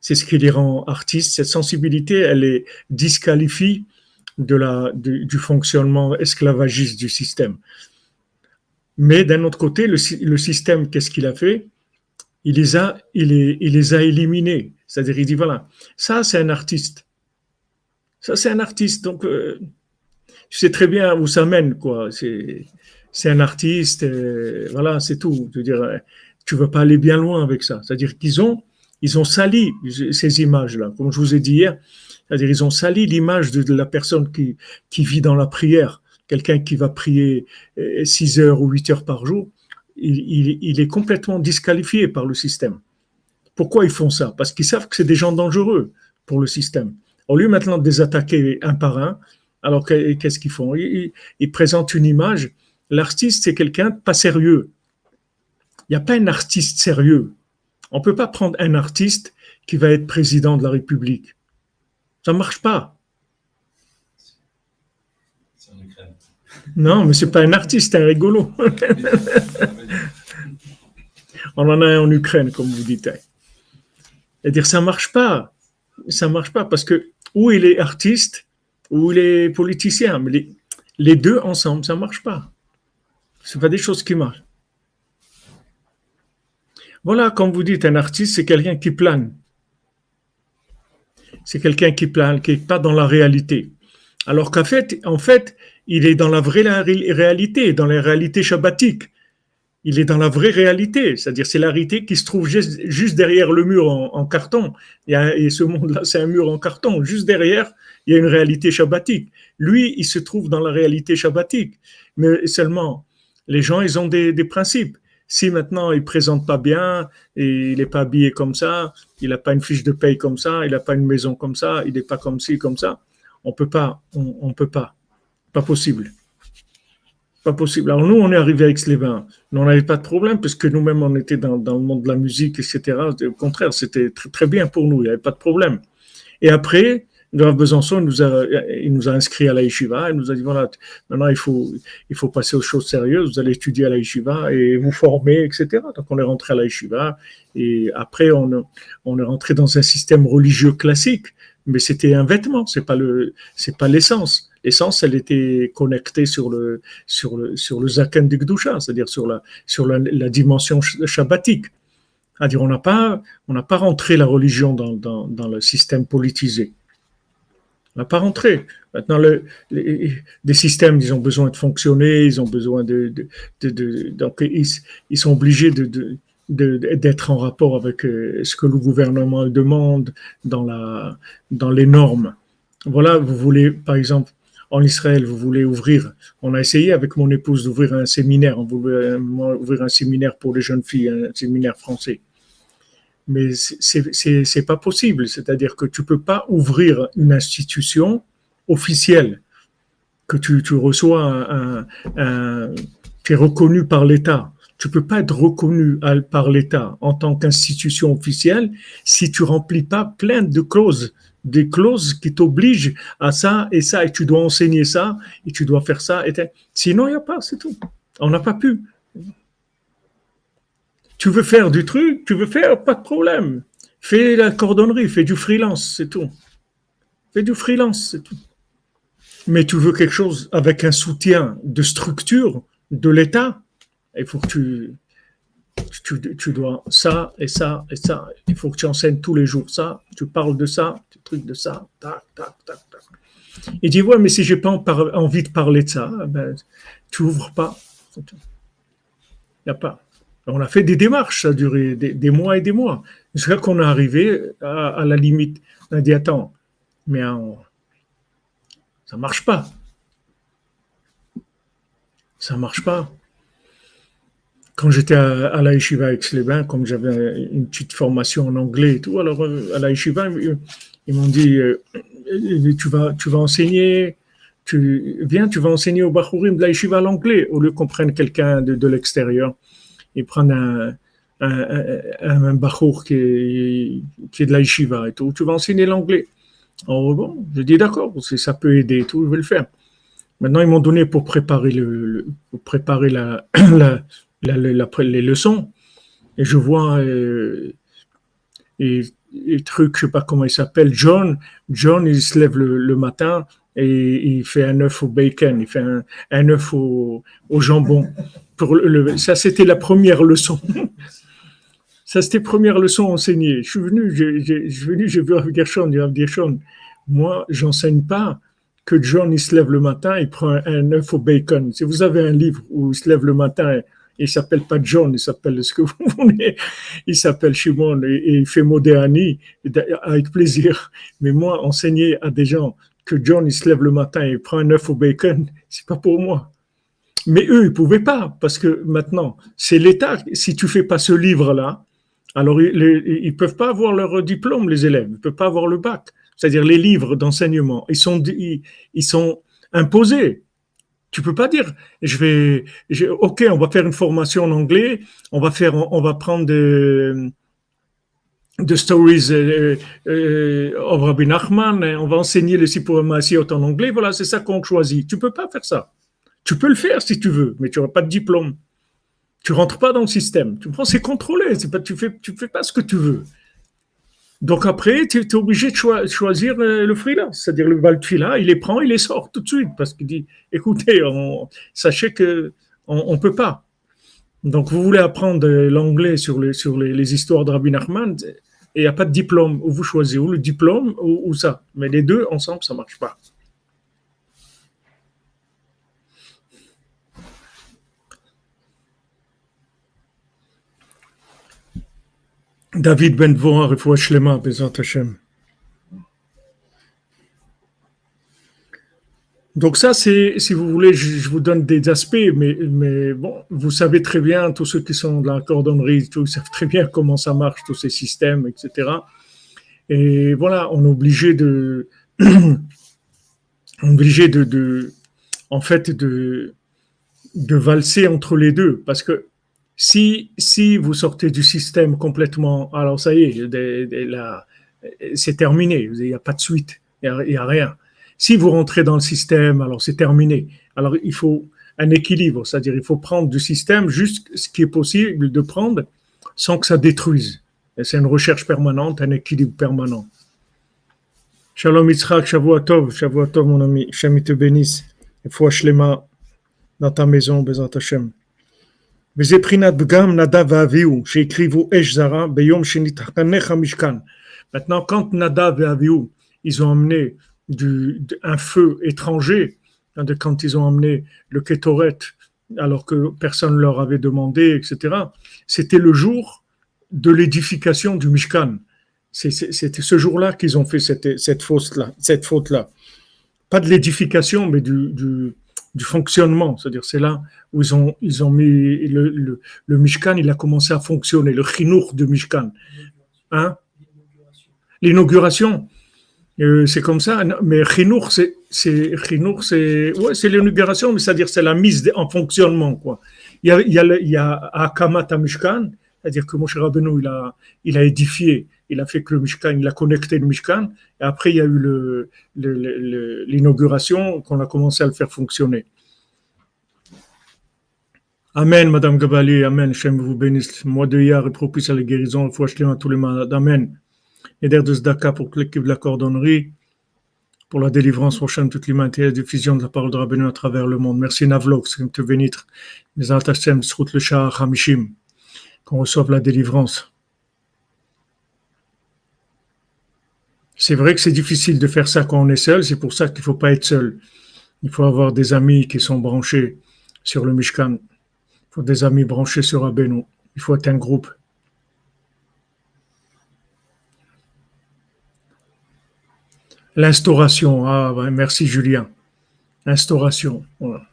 C'est ce qui les rend artistes. Cette sensibilité, elle les disqualifie de la, du fonctionnement esclavagiste du système. Mais d'un autre côté, le, sy- le système, qu'est-ce qu'il a fait? Il les, a, il, les, il les a éliminés. C'est-à-dire, il dit, voilà, ça, c'est un artiste. Ça, c'est un artiste. Donc, euh, tu sais très bien où ça mène, quoi. C'est, un artiste, euh, voilà, c'est tout. Je veux dire, euh, tu veux pas aller bien loin avec ça. C'est-à-dire qu'ils ont, ils ont sali ces images-là, comme je vous ai dit hier. C'est-à-dire, ils ont sali l'image de, la personne qui vit dans la prière. Quelqu'un qui va prier 6 heures ou 8 heures par jour, il, est complètement disqualifié par le système. Pourquoi ils font ça? Parce qu'ils savent que c'est des gens dangereux pour le système. Au lieu maintenant de les attaquer un par un, alors que- qu'est-ce qu'ils font? Ils, ils- présentent une image. L'artiste, c'est quelqu'un pas sérieux. Il n'y a pas un artiste sérieux. On ne peut pas prendre un artiste qui va être président de la République. Ça ne marche pas. C'est en Ukraine. Non, mais c'est pas un artiste, c'est un rigolo. On en a un en Ukraine, comme vous dites. C'est-à-dire, ça marche pas. Ça marche pas parce que ou il est artiste ou il est politicien, mais les, les deux ensemble, ça marche pas. C'est pas des choses qui marchent. Voilà, comme vous dites, un artiste, c'est quelqu'un qui plane. C'est quelqu'un qui plane, qui n'est pas dans la réalité. Alors qu'en fait, en fait, il est dans la vraie réalité, dans la réalité shabbatique. Il est dans la vraie réalité, c'est-à-dire c'est la réalité qui se trouve juste, derrière le mur en, carton. Et ce monde-là, c'est un mur en carton. Juste derrière, il y a une réalité shabbatique. Lui, il se trouve dans la réalité shabbatique. Mais seulement, les gens, ils ont des, des principes. Si maintenant il présente pas bien, et il n'est pas habillé comme ça, il n'a pas une fiche de paye comme ça, il n'a pas une maison comme ça, il n'est pas comme ci, comme ça, on peut pas, on, on peut pas, pas possible. Pas possible. Alors nous, on est arrivé vins. Nous, on n'avait pas de problème parce que nous-mêmes, on était dans, le monde de la musique, etc. Au contraire, c'était très, bien pour nous. Il n'y avait pas de problème. Et après, Grave Besançon, il nous a, il nous a inscrits à la yeshiva. Il nous a dit voilà, maintenant il faut, passer aux choses sérieuses. Vous allez étudier à la yeshiva et vous former, etc. Donc on est rentré à la yeshiva et après on est rentré dans un système religieux classique. Mais c'était un vêtement, c'est pas le, c'est pas l'essence. L'essence, elle était connectée sur le, sur le, sur le zaken de Gdusha, c'est-à-dire sur la, sur la, dimension sh- shabbatique. C'est-à-dire, on n'a pas, on n'a pas rentré la religion dans, dans, le système politisé. On n'a pas rentré. Maintenant, le, les, des systèmes, ils ont besoin de fonctionner, ils ont besoin de, de, de, donc ils, ils sont obligés de- d'être en rapport avec euh, ce que le gouvernement demande dans la, dans les normes. Voilà, vous voulez, par exemple, en Israël, vous voulez ouvrir, on a essayé avec mon épouse d'ouvrir un séminaire, on voulait euh, ouvrir un séminaire pour les jeunes filles, un séminaire français. Mais c'est- pas possible, c'est-à-dire que tu peux pas ouvrir une institution officielle que tu, tu reçois un, un, un- tu es reconnu par l'État. Tu peux pas être reconnu par l'État en tant qu'institution officielle si tu remplis pas plein de clauses, des clauses qui t'obligent à ça et ça, et tu dois enseigner ça, et tu dois faire ça. Et Sinon, il n'y a pas, c'est tout. On n'a pas pu. Tu veux faire du truc, tu veux faire, pas de problème. Fais la cordonnerie, fais du freelance, c'est tout. Fais du freelance, c'est tout. Mais tu veux quelque chose avec un soutien de structure de l'État, il faut que tu, tu, tu dois ça et ça et ça. Il faut que tu enseignes tous les jours ça, tu parles de ça, tu trucs de ça, tac, tac, tac, tac. Il dit, ouais, mais si j'ai pas envie de parler de ça, ben, tu ouvres pas. Il n'y a pas. On a fait des démarches, ça a duré des, mois et des mois. Jusqu'à qu'on est arrivé à, la limite. On a dit, attends, mais on- ça marche pas. Ça marche pas. Quand j'étais à, à la yeshiva avec les bains, comme j'avais une petite formation en anglais et tout, alors euh, à la yeshiva, ils, m'ont dit, euh, tu vas, tu vas enseigner, tu, viens, tu vas enseigner au Bachurim de la yeshiva l'anglais, au lieu qu'on prenne quelqu'un de, de l'extérieur. Ils prennent un, un, Bachour qui est, qui est de la yeshiva et tout, tu vas enseigner l'anglais. Alors bon, je dis d'accord, si ça peut aider et tout, je vais le faire. Maintenant, ils m'ont donné pour préparer, le, préparer la, la- la- les leçons. Et je vois euh, truc, je sais pas comment il s'appelle, John. John, il se lève le, le matin et il fait un œuf au bacon, il fait un, œuf au, au jambon. Pour le, ça, c'était la première leçon. Ça, c'était première leçon enseignée. Je suis venu, j'ai, venu, j'ai vu Rav Gershon, Rav Gershon, moi, j'enseigne pas que John, il se lève le matin, il prend un, œuf au bacon. Si vous avez un livre où il se lève le matin, il s'appelle pas John, il s'appelle ce que vous voulez, il s'appelle Shimon et, il fait Modéani avec plaisir. Mais moi, enseigner à des gens que John, il se lève le matin et prend un œuf au bacon, c'est pas pour moi. Mais eux, ils pouvaient pas, parce que maintenant, c'est l'État. Si tu fais pas ce livre-là, alors ils, ils peuvent pas avoir leur diplôme, les élèves. Ils peuvent pas avoir le bac. C'est-à-dire les livres d'enseignement, ils sont, ils sont imposés. Tu peux pas dire, je vais, ok, on va faire une formation en anglais, on va faire, on va prendre de, de stories euh, euh, Rabbi Nachman, on va enseigner le Sipur Maasiot en anglais. Voilà, c'est ça qu'on choisit. Tu peux pas faire ça. Tu peux le faire si tu veux, mais tu n'auras pas de diplôme. Tu rentres pas dans le système. Tu prends, c'est contrôlé. C'est pas, tu fais, tu fais pas ce que tu veux. Donc après, tu es obligé de choi- choisir le freelance, c'est-à-dire le Baltfila, il les prend, il les sort tout de suite parce qu'il dit, écoutez, sachez que on, on peut pas. Donc vous voulez apprendre l'anglais sur les histoires de Rabbi Nachman et il n'y a pas de diplôme. Ou vous choisissez ou le diplôme ou, ou ça. Mais les deux ensemble, ça marche pas. David Ben Dvorah, Refoua Shlema, Bezat Hashem. Donc ça, c'est, si vous voulez, je, vous donne des aspects, mais, mais bon, vous savez très bien, tous ceux qui sont dans la cordonnerie, tous, savent très bien comment ça marche, tous ces systèmes, etc. Et voilà, on est obligé de, on est obligé de, de, en fait, de, de valser entre les deux, parce que si, si vous sortez du système complètement, alors ça y est, c'est terminé, il n'y a pas de suite, il n'y a, rien. Si vous rentrez dans le système, alors c'est terminé. Alors il faut un équilibre, c'est-à-dire il faut prendre du système juste ce qui est possible de prendre sans que ça détruise. C'est une recherche permanente, un équilibre permanent. Shalom Yitzhak, Shavua Tov, Shavua Tov mon ami, Shem te bénisse. Et foi Shlema dans ta maison, Bezat Hashem. Maintenant, quand Nadav et ils ont emmené du, un feu étranger, hein, quand ils ont emmené le Ketoret, alors que personne ne leur avait demandé, etc., c'était le jour de l'édification du Mishkan. C'était ce jour-là qu'ils ont fait cette, faute-là. Pas de l'édification, mais du du fonctionnement. C'est-à-dire, c'est là où ils ont, ils ont mis le, le, le Mishkan, il a commencé à fonctionner, le chinour de Mishkan. Hein? L'inauguration. Euh, c'est comme ça, mais chinour, c'est, c'est, ouais, c'est l'inauguration, mais c'est-à-dire, c'est la mise en fonctionnement, quoi. Il y a, il y a, il y Mishkan, c'est-à-dire que Moshe Rabbeinu, il a, il a édifié, il a fait que le Mishkan, il a connecté le Mishkan, et après, il y a eu l'inauguration qu'on a commencé à le faire fonctionner. Amen, Madame Gabali, Amen, Shem vous bénisse. Mois de Iyar est propice à la guérison, il faut acheter à tous les malades. Amen. Et d'air de Zdaka pour l'équipe de la cordonnerie, pour la délivrance prochaine de toute l'humanité et la diffusion de la parole de Rabbeinu à travers le monde. Merci Navlok, c'est te bénir. Hashem, Srout le Shah Hamishim, qu'on reçoive la délivrance. C'est vrai que c'est difficile de faire ça quand on est seul, c'est pour ça qu'il ne faut pas être seul. Il faut avoir des amis qui sont branchés sur le Mishkan. Il faut des amis branchés sur Rabbeinu. Il faut être un groupe. L'instauration. Ah, merci Julien. Instauration. Voilà.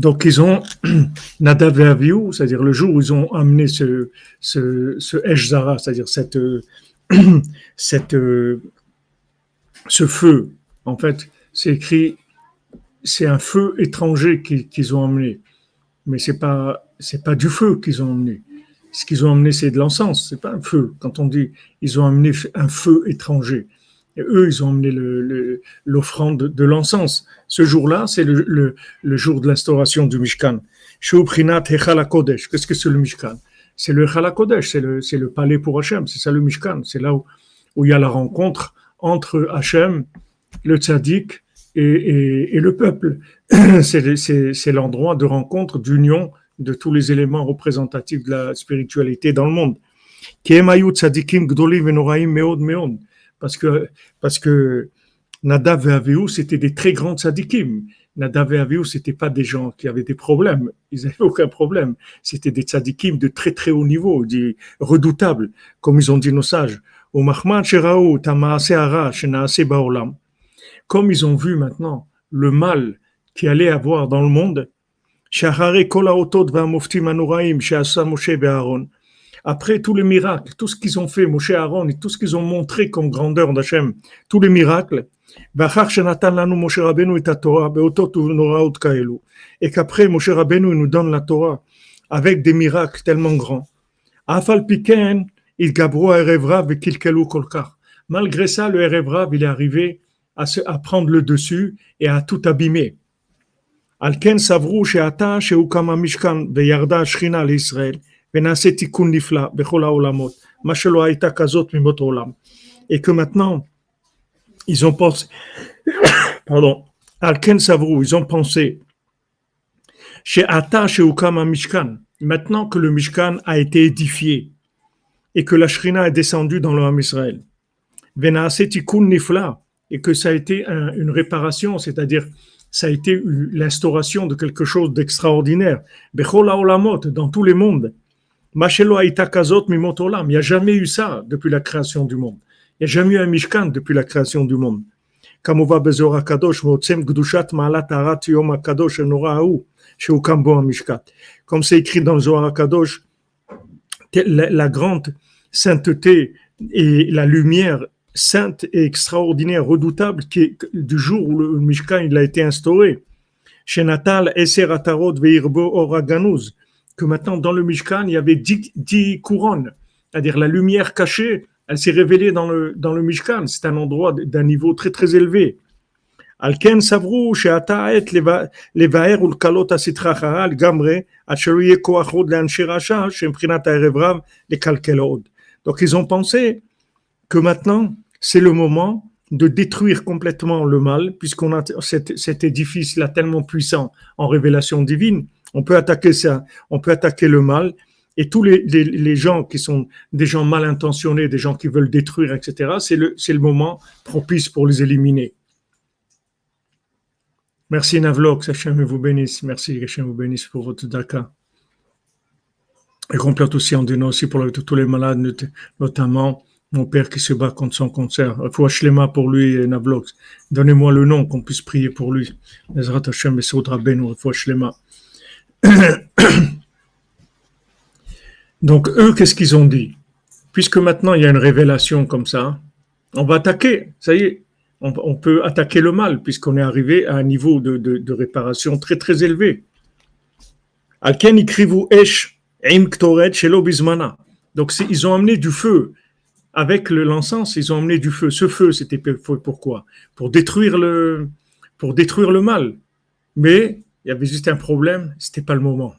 Donc, ils ont Nadav et Avihu, c'est-à-dire le jour où ils ont amené ce, ce, ce c'est-à-dire euh, ce feu. En fait, c'est écrit, c'est un feu étranger qui- qu'ils ont amené. Mais pas, c'est pas du feu qu'ils ont amené. Ce qu'ils ont amené, c'est de l'encens, c'est pas un feu. Quand on dit ils ont amené un feu étranger, eux, ils ont emmené l'offrande de l'encens. Ce jour-là, c'est le, jour de l'instauration du Mishkan. Qu'est-ce que c'est le Mishkan? C'est le Halakodesh, c'est le, palais pour Hachem, c'est ça le Mishkan. C'est là où, où, il y a la rencontre entre Hachem, le tzaddik et, le peuple. C'est l'endroit de rencontre, d'union de tous les éléments représentatifs de la spiritualité dans le monde. Kemayu tzadikim gdolim venoraim meod meod. Parce que, parce que Nadav et c'était des très grands tzadikim. Nadav et Avihu, c'était pas des gens qui avaient des problèmes. Ils n'avaient aucun problème. C'était des tzadikim de très très haut niveau, des redoutables, comme ils ont dit nos sages. Comme ils ont vu maintenant le mal qui allait avoir dans le monde, après tous les miracles, tout ce qu'ils ont fait, Moshe Aaron, et tout ce qu'ils ont montré comme grandeur d'Hachem, tous les miracles, et qu'après Moshe Rabbeinu nous donne la Torah avec des miracles tellement grands. Malgré ça, le Erevrav, il est arrivé à, se, prendre le dessus et à tout abîmer. Alken Savrou, Sheata, Sheukama Mishkan, Beyarda, Shrina, l'Israël. ונעשה תיקון נפלא בכל העולמות, מה שלא הייתה כזאת ממות עולם. Et que maintenant, ils ont pensé, pardon, על כן סברו, ils ont pensé, שעתה שהוקם המשכן, maintenant que le Mishkan a été édifié et que la Shrina est descendue dans le Ham Israël, ונעשה תיקון נפלא, et que ça a été un- une réparation, c'est-à-dire ça a été une- l'instauration de quelque chose d'extraordinaire. Bechol haolamot, dans tous les mondes. Il n'y a jamais eu ça depuis la création du monde. Il n'y a jamais eu un Mishkan depuis la création du monde. Comme c'est écrit dans le Zohar Kadosh, la, grande sainteté et la lumière sainte et extraordinaire, redoutable, qui du jour où le Mishkan il a été instauré. Chez Eser Atarot, Veirbo, que maintenant dans le Mishkan, il y avait dix, dix couronnes, c'est-à-dire la lumière cachée, elle s'est révélée dans le, dans le Mishkan. C'est un endroit d'un niveau très très élevé. Gamre. Donc ils ont pensé que maintenant c'est le moment de détruire complètement le mal puisqu'on a cet, cet édifice là tellement puissant en révélation divine on peut attaquer ça, on peut attaquer le mal, et tous les, gens qui sont des gens mal intentionnés, des gens qui veulent détruire, etc., c'est le, moment propice pour les éliminer. Merci Navlok, Hachem vous bénisse. Merci Hachem vous bénisse pour votre daka. Et complète aussi en donnant aussi pour tous les malades, not- notamment mon père qui se bat contre son cancer. Faut pour lui Navlok. Donnez-moi le nom qu'on puisse prier pour lui. Et. Donc eux, qu'est-ce qu'ils ont dit? Puisque maintenant il y a une révélation comme ça, on va attaquer. Ça y est, on, peut attaquer le mal puisqu'on est arrivé à un niveau de, réparation très très élevé. Donc ils ont amené du feu avec le- l'encens. Ils ont amené du feu. Ce feu, c'était pour- pourquoi Pour détruire le pour détruire le mal. Mais il y avait juste un problème. C'était pas le moment.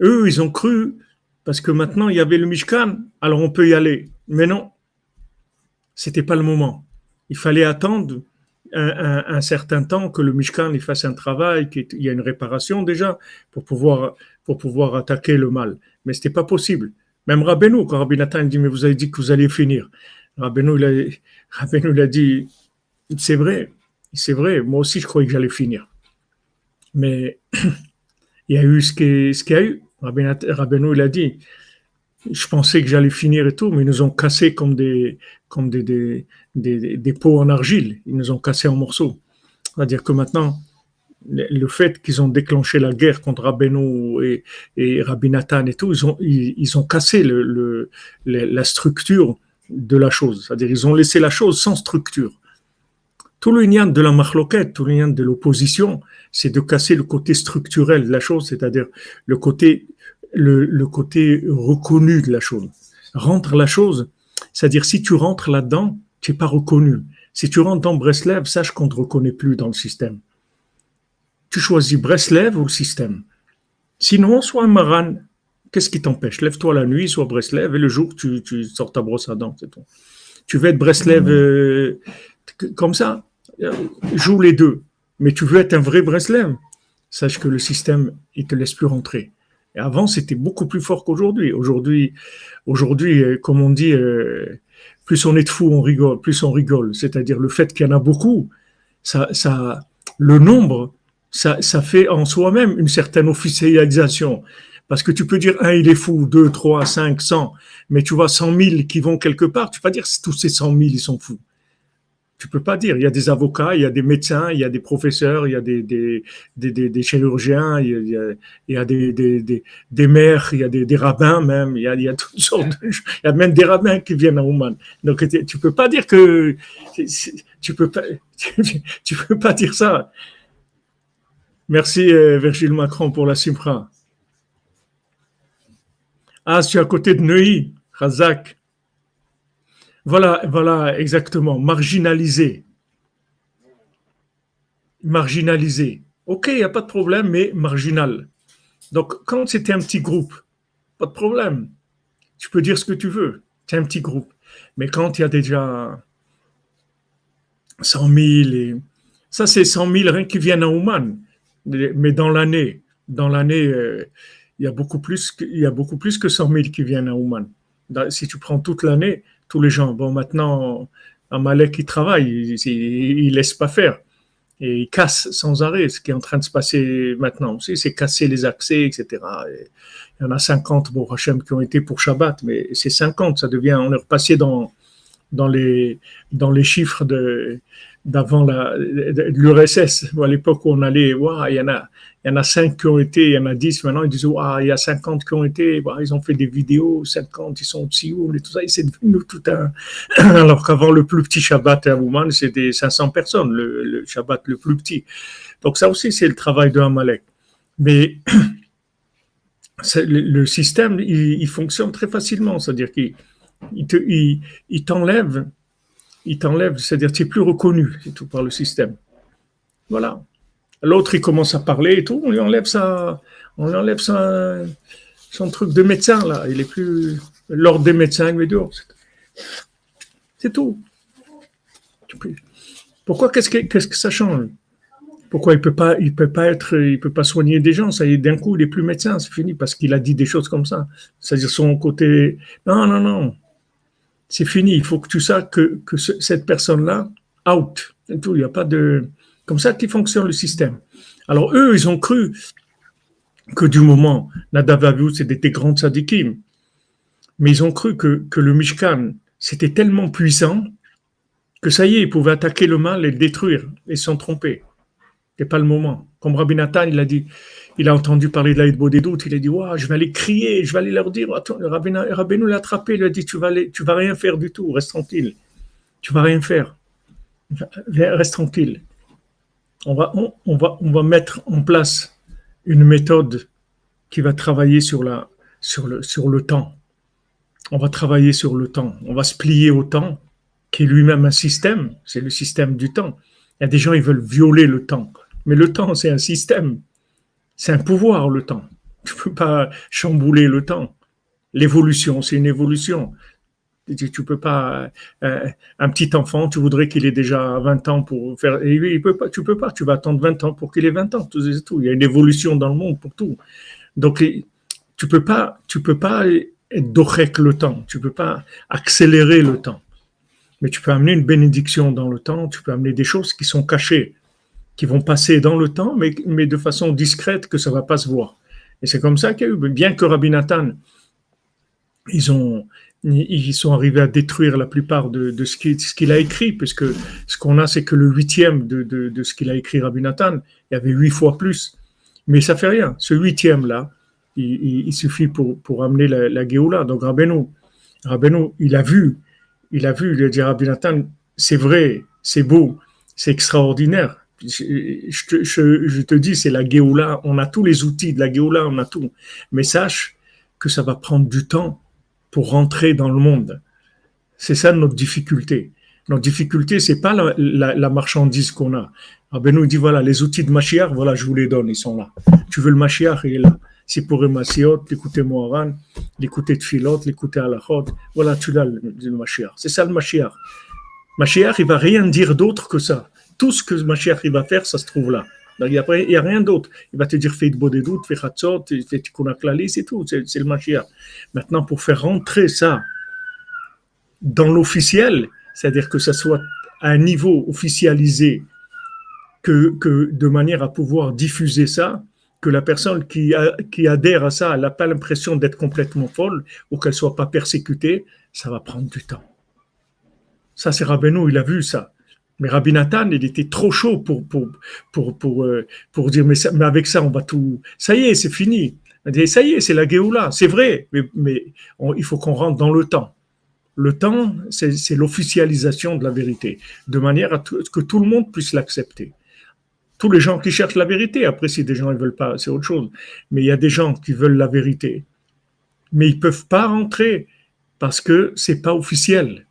Eux, ils ont cru parce que maintenant il y avait le Mishkan, alors on peut y aller. Mais non, c'était pas le moment. Il fallait attendre un, certain temps que le Mishkan fasse un travail, qu'il y a une réparation déjà pour pouvoir, attaquer le mal. Mais c'était pas possible. Même Rabbeinu, quand Rabbi Nathan dit, mais vous avez dit que vous alliez finir. Rabbeinu, il a dit, c'est vrai, c'est vrai, moi aussi je croyais que j'allais finir. Mais il y a eu ce qui- ce qu'il y a eu. Rabbeinu, il a dit, je pensais que j'allais finir et tout, mais ils nous ont cassés comme des, comme des, des, des, pots en argile. Ils nous ont cassés en morceaux. C'est-à-dire que maintenant, le fait qu'ils ont déclenché la guerre contre Rabbeinu et, et et tout, ils ont, ils, ont cassé le- le- la structure de la chose. C'est-à-dire ils ont laissé la chose sans structure. Tout le lien de la marloquette, tout le lien de l'opposition, c'est de casser le côté structurel de la chose, c'est-à-dire le côté, le, le côté reconnu de la chose. Rendre la chose, c'est-à-dire si tu rentres là-dedans, tu n'es pas reconnu. Si tu rentres dans Breslev, sache qu'on ne te reconnaît plus dans le système. Tu choisis Breslev ou le système. Sinon, sois un maran. Qu'est-ce qui t'empêche? Lève-toi la nuit, sois Breslev, et le jour, tu, tu sors ta brosse à dents, c'est tout. Tu veux être Breslev euh, comme ça, joue les deux. Mais tu veux être un vrai Breslev, sache que le système, il te laisse plus rentrer. Et avant, c'était beaucoup plus fort qu'aujourd'hui. Aujourd'hui, aujourd'hui, euh, comme on dit, plus on est de fous, on rigole, plus on rigole. C'est-à-dire le fait qu'il y en a beaucoup, ça, ça, le nombre, ça, ça fait en soi-même une certaine officialisation. Parce que tu peux dire un, il est fou, deux, trois, cinq, cent, mais tu vois cent mille qui vont quelque part, tu pas dire tous ces cent mille, ils sont fous. Tu peux pas dire. Il y a des avocats, il y a des médecins, il y a des professeurs, il y a des, des, des, des, chirurgiens, il y a, il y a des, des, des, maires, il y a des, rabbins même, il y a, il y a toutes sortes de, il y a même des rabbins qui viennent à Ouman. Donc tu peux pas dire que tu peux pas, tu peux pas dire ça. Merci euh, Virgile Macron pour la Simpra. Ah, je suis à côté de Neuilly, Razak. Voilà, voilà, exactement. Marginalisé. Marginalisé. Ok, il n'y a pas de problème, mais marginal. Donc, quand c'était un petit groupe, pas de problème. Tu peux dire ce que tu veux. C'est un petit groupe. Mais quand il y a déjà 100 000, et... ça c'est 100 000 rien qui viennent à Ouman. Mais dans l'année, dans l'année, il y a beaucoup plus il y a beaucoup plus que 100 000 qui viennent à Ouman. Si tu prends toute l'année, tous les gens. Bon, maintenant, Amalek, il travaille, il, ne laisse pas faire. Et il casse sans arrêt. Ce qui est en train de se passer maintenant aussi, c'est casser les accès, etc. il y en a 50, bon, Hachem, qui ont été pour Shabbat, mais c'est 50, ça devient, on est repassé dans, dans les, dans les chiffres de, d'avant l'URSS, à l'époque où on allait, il y en a, il y en a 5 qui ont été, il y en a 10 maintenant, ils disent, il y a 50 qui ont été, ils ont fait des vidéos, 50, ils sont au Sioul et tout ça, et c'est devenu tout un, alors qu'avant le plus petit Shabbat à Ouman, c'était 500 personnes, le, Shabbat le plus petit. Donc ça aussi, c'est le travail de Amalek. Mais le, système, il, fonctionne très facilement, c'est-à-dire qu'il il t'enlève il t'enlève, c'est-à-dire tu n'es plus reconnu, c'est tout, par le système. Voilà. L'autre, il commence à parler et tout, on lui enlève sa, on lui enlève son truc de médecin, là. Il est plus l'ordre des médecins, mais dehors. C'est tout. Pourquoi, qu'est-ce que, ça change? Pourquoi il peut pas, peut pas être, il peut pas soigner des gens? Ça y est, d'un coup, il est plus médecin, c'est fini parce qu'il a dit des choses comme ça. C'est-à-dire son côté. Non, non, non c'est fini. Il faut que tu saches que, cette personne-là, out. tout. Il n'y a pas de. Comme ça qui fonctionne le système. Alors, eux, ils ont cru que du moment, Nadav Avihu, c'était des grands tzadikim, mais ils ont cru que, que le Mishkan, c'était tellement puissant que ça y est, ils pouvaient attaquer le mal et le détruire, et s'en tromper. Ce pas le moment. Comme Rabbi Nathan, il a dit, il a entendu parler de l'Aïd doutes, il a dit, je vais aller crier, je vais aller leur dire, attends, Rabbeinu l'a attrapé, il a dit, tu vas, tu vas rien faire du tout, reste tranquille. Tu vas rien faire. Reste tranquille. On va, on, va, on va mettre en place une méthode qui va travailler sur, la, sur, le, sur le temps. On va travailler sur le temps. On va se plier au temps, qui est lui-même un système. C'est le système du temps. Il y a des gens, ils veulent violer le temps. Mais le temps, c'est un système. C'est un pouvoir, le temps. Tu ne peux pas chambouler le temps. L'évolution, c'est une évolution. Tu ne peux pas. Euh, un petit enfant, tu voudrais qu'il ait déjà 20 ans pour faire. Il peut pas, tu peux pas. Tu vas attendre 20 ans pour qu'il ait 20 ans. Tout, tout. Il y a une évolution dans le monde pour tout. Donc, tu peux pas, tu peux pas dorek le temps. Tu peux pas accélérer le temps. Mais tu peux amener une bénédiction dans le temps. Tu peux amener des choses qui sont cachées qui vont passer dans le temps, mais, mais de façon discrète, que ça va pas se voir. Et c'est comme ça qu'il y a eu, bien que Rabbi Nathan, ils, ont, ils sont arrivés à détruire la plupart de, ce qu'il a écrit, puisque ce qu'on a, c'est que le huitième de, ce qu'il a écrit Rabbi Nathan, il y avait huit fois plus. Mais ça fait rien. Ce huitième-là, il, il, suffit pour, amener la, la. Donc Rabbeinu, Rabbeinu, il a vu, il a vu, il a dit Rabbi Nathan, c'est vrai, c'est beau, c'est extraordinaire, je, te, je, te dis, c'est la Géoula, on a tous les outils de la Géoula, on a tout. Mais sache que ça va prendre du temps pour rentrer dans le monde. C'est ça notre difficulté. Notre difficulté, c'est pas la, la- marchandise qu'on a. Rabbi nous dit voilà, les outils de Mashiach, voilà, je vous les donne, ils sont là. Tu veux le Mashiach, il est là. C'est pour Masiot, l'écouter Moharan, l'écouter Tfilot, l'écouter Alachot. Voilà, tu l'as, le, le Mashiach. C'est ça le Mashiach. Mashiach, il va rien dire d'autre que ça. Tout ce que Mashiach il va faire, ça se trouve là. Donc, Il n'y a, rien d'autre. Il va te dire fais de doutes, fais Hatzot, fais Tikkun c'est tout. C'est le Mashiach. Maintenant, pour faire rentrer ça dans l'officiel, c'est-à-dire que ça soit à un niveau officialisé, que, que de manière à pouvoir diffuser ça, que la personne qui, qui adhère à ça, n'a pas l'impression d'être complètement folle ou qu'elle soit pas persécutée, ça va prendre du temps. Ça, c'est Rabbeinu, il a vu ça. Mais Rabbi Nathan, il était trop chaud pour, pour, pour, pour, euh, pour dire, mais, mais avec ça, on va tout... Ça y est, c'est fini. Ça y est, c'est la Géoula, c'est vrai, mais, il faut qu'on rentre dans le temps. Le temps, c'est l'officialisation de la vérité, de manière à tout- que tout le monde puisse l'accepter. Tous les gens qui cherchent la vérité, après si des gens ne veulent pas, c'est autre chose. Mais il y a des gens qui veulent la vérité, mais ils peuvent pas rentrer parce que c'est pas officiel.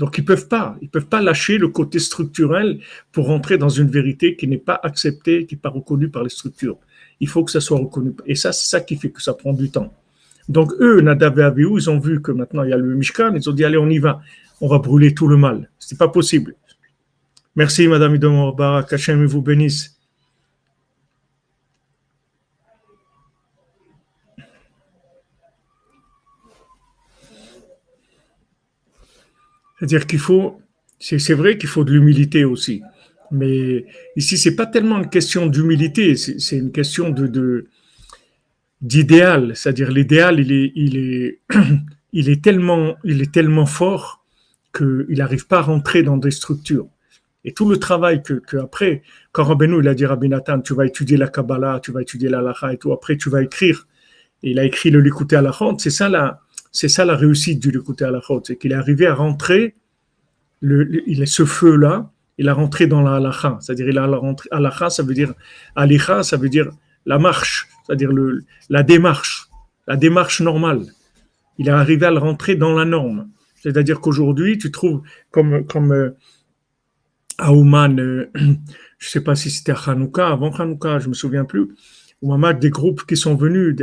Donc ils peuvent pas, ils peuvent pas lâcher le côté structurel pour rentrer dans une vérité qui n'est pas acceptée, qui n'est pas reconnue par les structures. Il faut que ça soit reconnu. Et ça, c'est ça qui fait que ça prend du temps. Donc eux, Nadav et ils ont vu que maintenant il y a le Mishkan, ils ont dit allez, on y va, on va brûler tout le mal. C'est pas possible. Merci Madame Idomor Barak, Hachem vous bénisse. C'est-à-dire qu'il faut, c'est vrai qu'il faut de l'humilité aussi, mais ici c'est pas tellement une question d'humilité, c'est une question d'idéal. C'est-à-dire l'idéal, il est, tellement, fort qu'il n'arrive pas à rentrer dans des structures. Et tout le travail que, après, quand Rabbeinu, il a dit Rabbi Nathan, tu vas étudier la Kabbalah, tu vas étudier la Lacha et tout, après tu vas écrire. Et il a écrit le Likuté à la c'est ça la, c'est ça la réussite du à la c'est qu'il est arrivé à rentrer, ce feu-là, il a rentré dans la halacha. C'est-à-dire, il a rentré, halacha, ça veut dire, alicha, ça veut dire la marche, c'est-à-dire la démarche, la démarche normale. Il est arrivé à le rentrer dans la norme. C'est-à-dire qu'aujourd'hui, tu trouves, comme, comme euh, à Ouman, euh, je ne sais pas si c'était à Hanouka, avant Hanouka, je me souviens plus, ou à des groupes qui sont venus,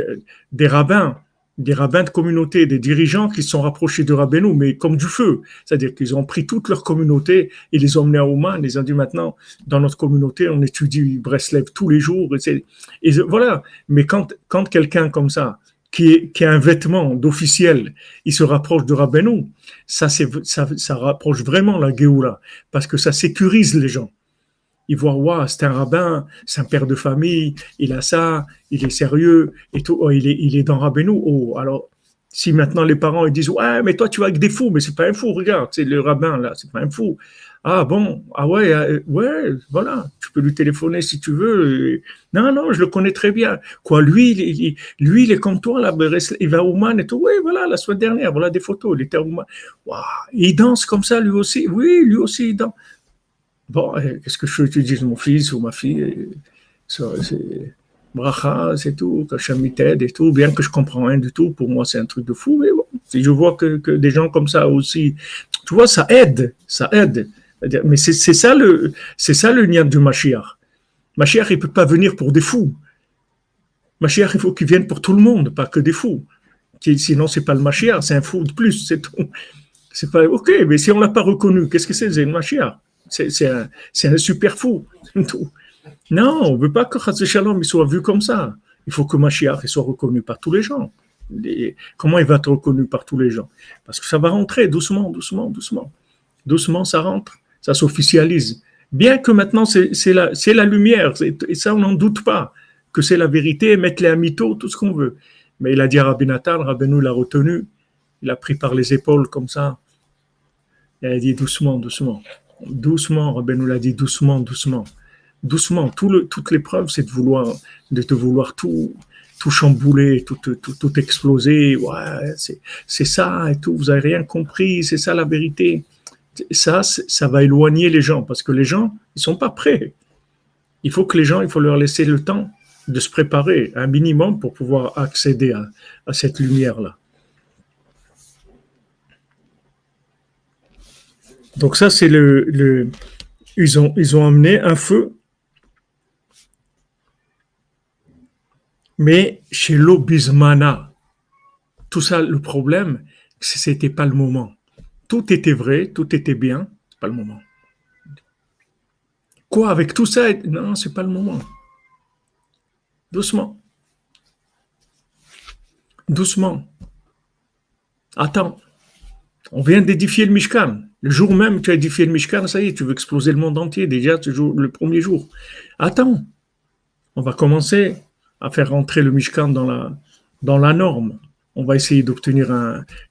des rabbins, des rabbins de communauté, des dirigeants qui se sont rapprochés de Rabbeinu, mais comme du feu. C'est-à-dire qu'ils ont pris toute leur communauté et les ont emmenés à Ouman. Ils ont dit maintenant, dans notre communauté, on étudie Breslev tous les jours. Et, et voilà. Mais quand, quand quelqu'un comme ça, qui, est, qui a un vêtement d'officiel, il se rapproche de Rabbeinu, ça, ça, ça rapproche vraiment la Géoula, parce que ça sécurise les gens. Ils voient, waouh, c'est un rabbin, c'est un père de famille, il a ça, il est sérieux, et tout, oh, il, est, il est dans Rabbeinu. Oh, alors, si maintenant les parents ils disent, ouais, mais toi tu vas avec des fous, mais c'est pas un fou, regarde, c'est le rabbin là, c'est pas un fou. Ah bon, ah ouais, euh, ouais, voilà, tu peux lui téléphoner si tu veux. Non, non, je le connais très bien. Quoi, lui, il, lui, il est comme toi, là, il va au Man et tout. Oui, voilà, la semaine dernière, voilà des photos, il était au Man. Il danse comme ça, lui aussi. Oui, lui aussi, il danse. Bon, qu'est-ce que je veux que tu dises, mon fils ou ma fille bracha, c'est tout, t'aide et tout. Bien que je comprends rien du tout, pour moi, c'est un truc de fou, mais bon, si je vois que, des gens comme ça aussi, tu vois, ça aide, ça aide. Mais c'est ça le, c'est lien du Mashiach. Mashiach, il peut pas venir pour des fous. Mashiach, il faut qu'il vienne pour tout le monde, pas que des fous. Sinon, c'est pas le Mashiach, c'est un fou de plus, c'est tout. C'est pas, ok, mais si on l'a pas reconnu, qu'est-ce que c'est? C'est le Mashiach? C'est un, un super fou, c'est tout. Non, on veut pas que Chaz Shalom soit vu comme ça. Il faut que Mashiach soit reconnu par tous les gens. Comment il va être reconnu par tous les gens? Parce que ça va rentrer doucement, doucement, doucement. Doucement, ça rentre, ça s'officialise. Bien que maintenant, c'est la, lumière, et ça, on n'en doute pas, que c'est la vérité, mettre les amito, tout ce qu'on veut. Mais il a dit à Rabbi Nathan, Rabbeinu l'a retenu, il a pris par les épaules comme ça. Il a dit doucement, doucement. Doucement, Rabbeinu l'a dit doucement, doucement. Doucement. Tout le, toute l'épreuve, c'est de vouloir, tout, chambouler, tout, exploser. Ouais, c'est, ça et tout. Vous avez rien compris. C'est ça la vérité. Ça, ça va éloigner les gens parce que les gens, ils sont pas prêts. Il faut que les gens, il faut leur laisser le temps de se préparer un minimum pour pouvoir accéder à, à cette lumière-là. Donc ça, c'est le, le, ils ont, ils ont amené un feu, mais chez l'Obismana, tout ça, le problème, c'était pas le moment. Tout était vrai, tout était bien, c'est pas le moment. Quoi, avec tout ça Non, c'est pas le moment. Doucement. Doucement. Attends. On vient d'édifier le Mishkan. Le jour même tu as édifié le Mishkan, ça y est, tu veux exploser le monde entier déjà le premier jour. Attends. On va commencer à faire rentrer le Mishkan dans la, norme. On va essayer d'obtenir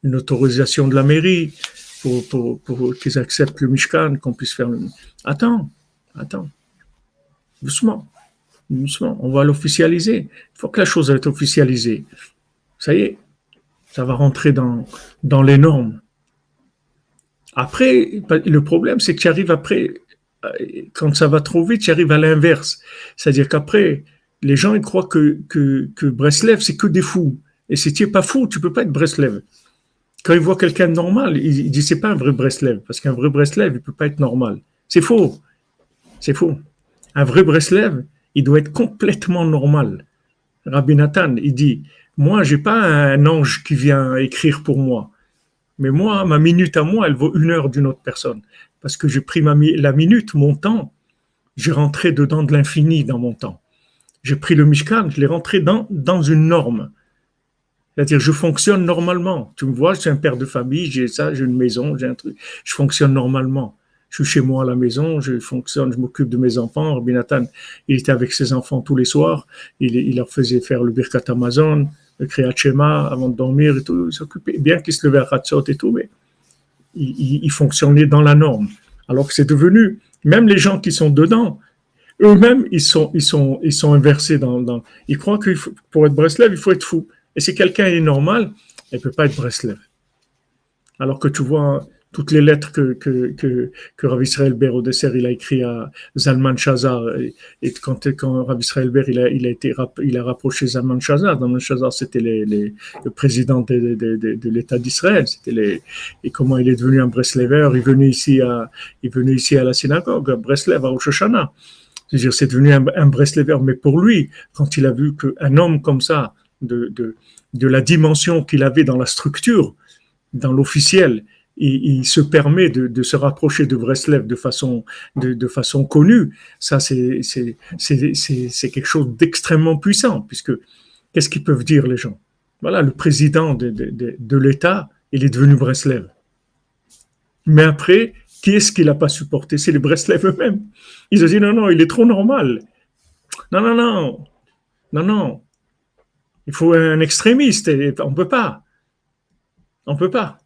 une autorisation de la mairie pour, qu'ils acceptent le Mishkan, qu'on puisse faire le... Attends. Attends. Doucement. Doucement. On va l'officialiser. Il faut que la chose soit officialisée. Ça y est. Ça va rentrer dans les normes. Après, le problème, c'est que tu arrives après, quand ça va trop vite, tu arrives à l'inverse. C'est-à-dire qu'après, les gens ils croient que, que, que Breslev, c'est que des fous. Et si tu n'es pas fou, tu peux pas être Breslev. Quand ils voient quelqu'un de normal, ils disent c'est pas un vrai Breslev, parce qu'un vrai Breslev, il peut pas être normal. C'est faux. C'est faux. Un vrai Breslev, il doit être complètement normal. Rabbi Nathan, il dit, moi, j'ai pas un ange qui vient écrire pour moi. Mais moi, ma minute à moi, elle vaut une heure d'une autre personne. Parce que j'ai pris ma, la minute, mon temps, j'ai rentré dedans de l'infini dans mon temps. J'ai pris le Mishkan, je l'ai rentré dans, dans une norme. C'est-à-dire, je fonctionne normalement. Tu me vois, je suis un père de famille, j'ai ça, j'ai une maison, j'ai un truc. Je fonctionne normalement je suis chez moi à la maison, je fonctionne, je m'occupe de mes enfants. Rabbi Nathan, il était avec ses enfants tous les soirs, il, il leur faisait faire le Birkat Amazon, Kriyat Shema avant de dormir et tout. Il s'occupait, bien qu'il se levait à Hatzot et tout, mais il, il, fonctionnait dans la norme. Alors que c'est devenu, même les gens qui sont dedans, eux-mêmes, ils sont, ils sont, ils sont inversés dans, dans ils croient que pour être Breslev, il faut être fou. Et si quelqu'un est normal, il peut pas être Breslev. Alors que tu vois, toutes les lettres que, que, que, Rav Israël Ber au dessert il a écrit à Zalman Shazar. Et, quand, quand Rav Israël Ber il a, il a été il a rapproché Zalman Shazar Zalman Shazar c'était le président de, l'État d'Israël. C'était les et comment il est devenu un Breslever. Il venait ici à il venait ici à la synagogue à Breslev à Rosh c'est-à-dire c'est devenu un, un Breslever. Mais pour lui quand il a vu qu'un homme comme ça de, de, de la dimension qu'il avait dans la structure dans l'officiel il, se permet de, se rapprocher de Breslev de façon, de, façon connue, ça c'est, quelque chose d'extrêmement puissant, puisque qu'est-ce qu'ils peuvent dire les gens? Voilà, le président de, l'État, il est devenu Breslev. Mais après, qui est-ce qu'il n'a pas supporté? C'est les Breslev eux-mêmes. Ils ont dit non, non, il est trop normal. Non, non, non, non, non. Il faut un extrémiste, on ne peut pas. On ne peut pas.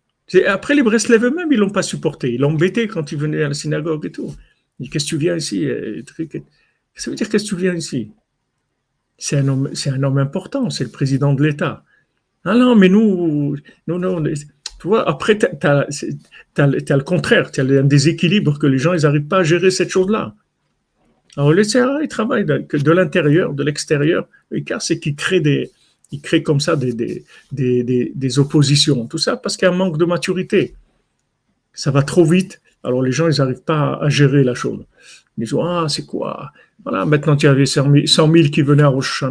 Après, les Breslev eux-mêmes, ils l'ont pas supporté. Ils l'ont embêté quand il venait à la synagogue et tout. Il dit, qu'est-ce que tu viens ici euh, Ça veut dire, qu'est-ce que tu viens ici? C'est un, homme, un homme important, c'est le président de l'État. Ah non, mais nous, non, tu vois, après, tu as, le contraire, tu as un déséquilibre que les gens, ils n'arrivent pas à gérer cette chose-là. Alors, le CRA, il travaille de, l'intérieur, de l'extérieur. Le cas, c'est qu'il crée des, il crée comme ça des, des, des, des, oppositions. Tout ça parce qu'il y a un manque de maturité. Ça va trop vite. Alors les gens, ils n'arrivent pas à gérer la chose. Ils disent, ah, c'est quoi? Voilà, maintenant il y avait 100 000 qui venaient à Rosh.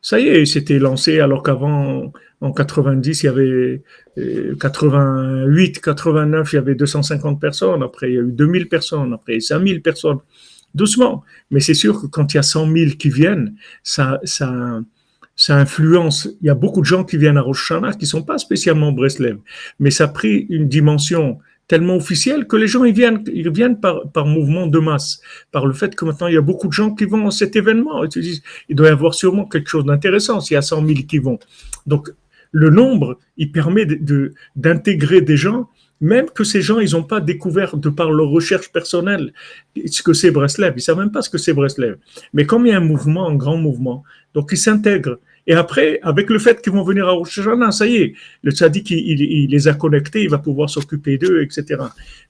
Ça y est, c'était lancé alors qu'avant, en 90, il y avait 88, euh, 89, il y avait 250 personnes. Après, il y a eu 2000 personnes. Après, 5000 personnes. Doucement. Mais c'est sûr que quand il y a 100 000 qui viennent, ça, ça, ça influence. Il y a beaucoup de gens qui viennent à Rosh Hashanah qui sont pas spécialement Breslev, mais ça a pris une dimension tellement officielle que les gens ils viennent, ils viennent par, par mouvement de masse, par le fait que maintenant il y a beaucoup de gens qui vont à cet événement. Il doit y avoir sûrement quelque chose d'intéressant s'il y a 100 000 qui vont. Donc le nombre, il permet de d'intégrer des gens même que ces gens, ils n'ont pas découvert de par leur recherche personnelle ce que c'est Breslev. Ils savent même pas ce que c'est Breslev. Mais comme il y a un mouvement, un grand mouvement, donc ils s'intègrent. Et après, avec le fait qu'ils vont venir à Rosh ça y est, le tzaddik, il, les a connectés, il va pouvoir s'occuper d'eux, etc.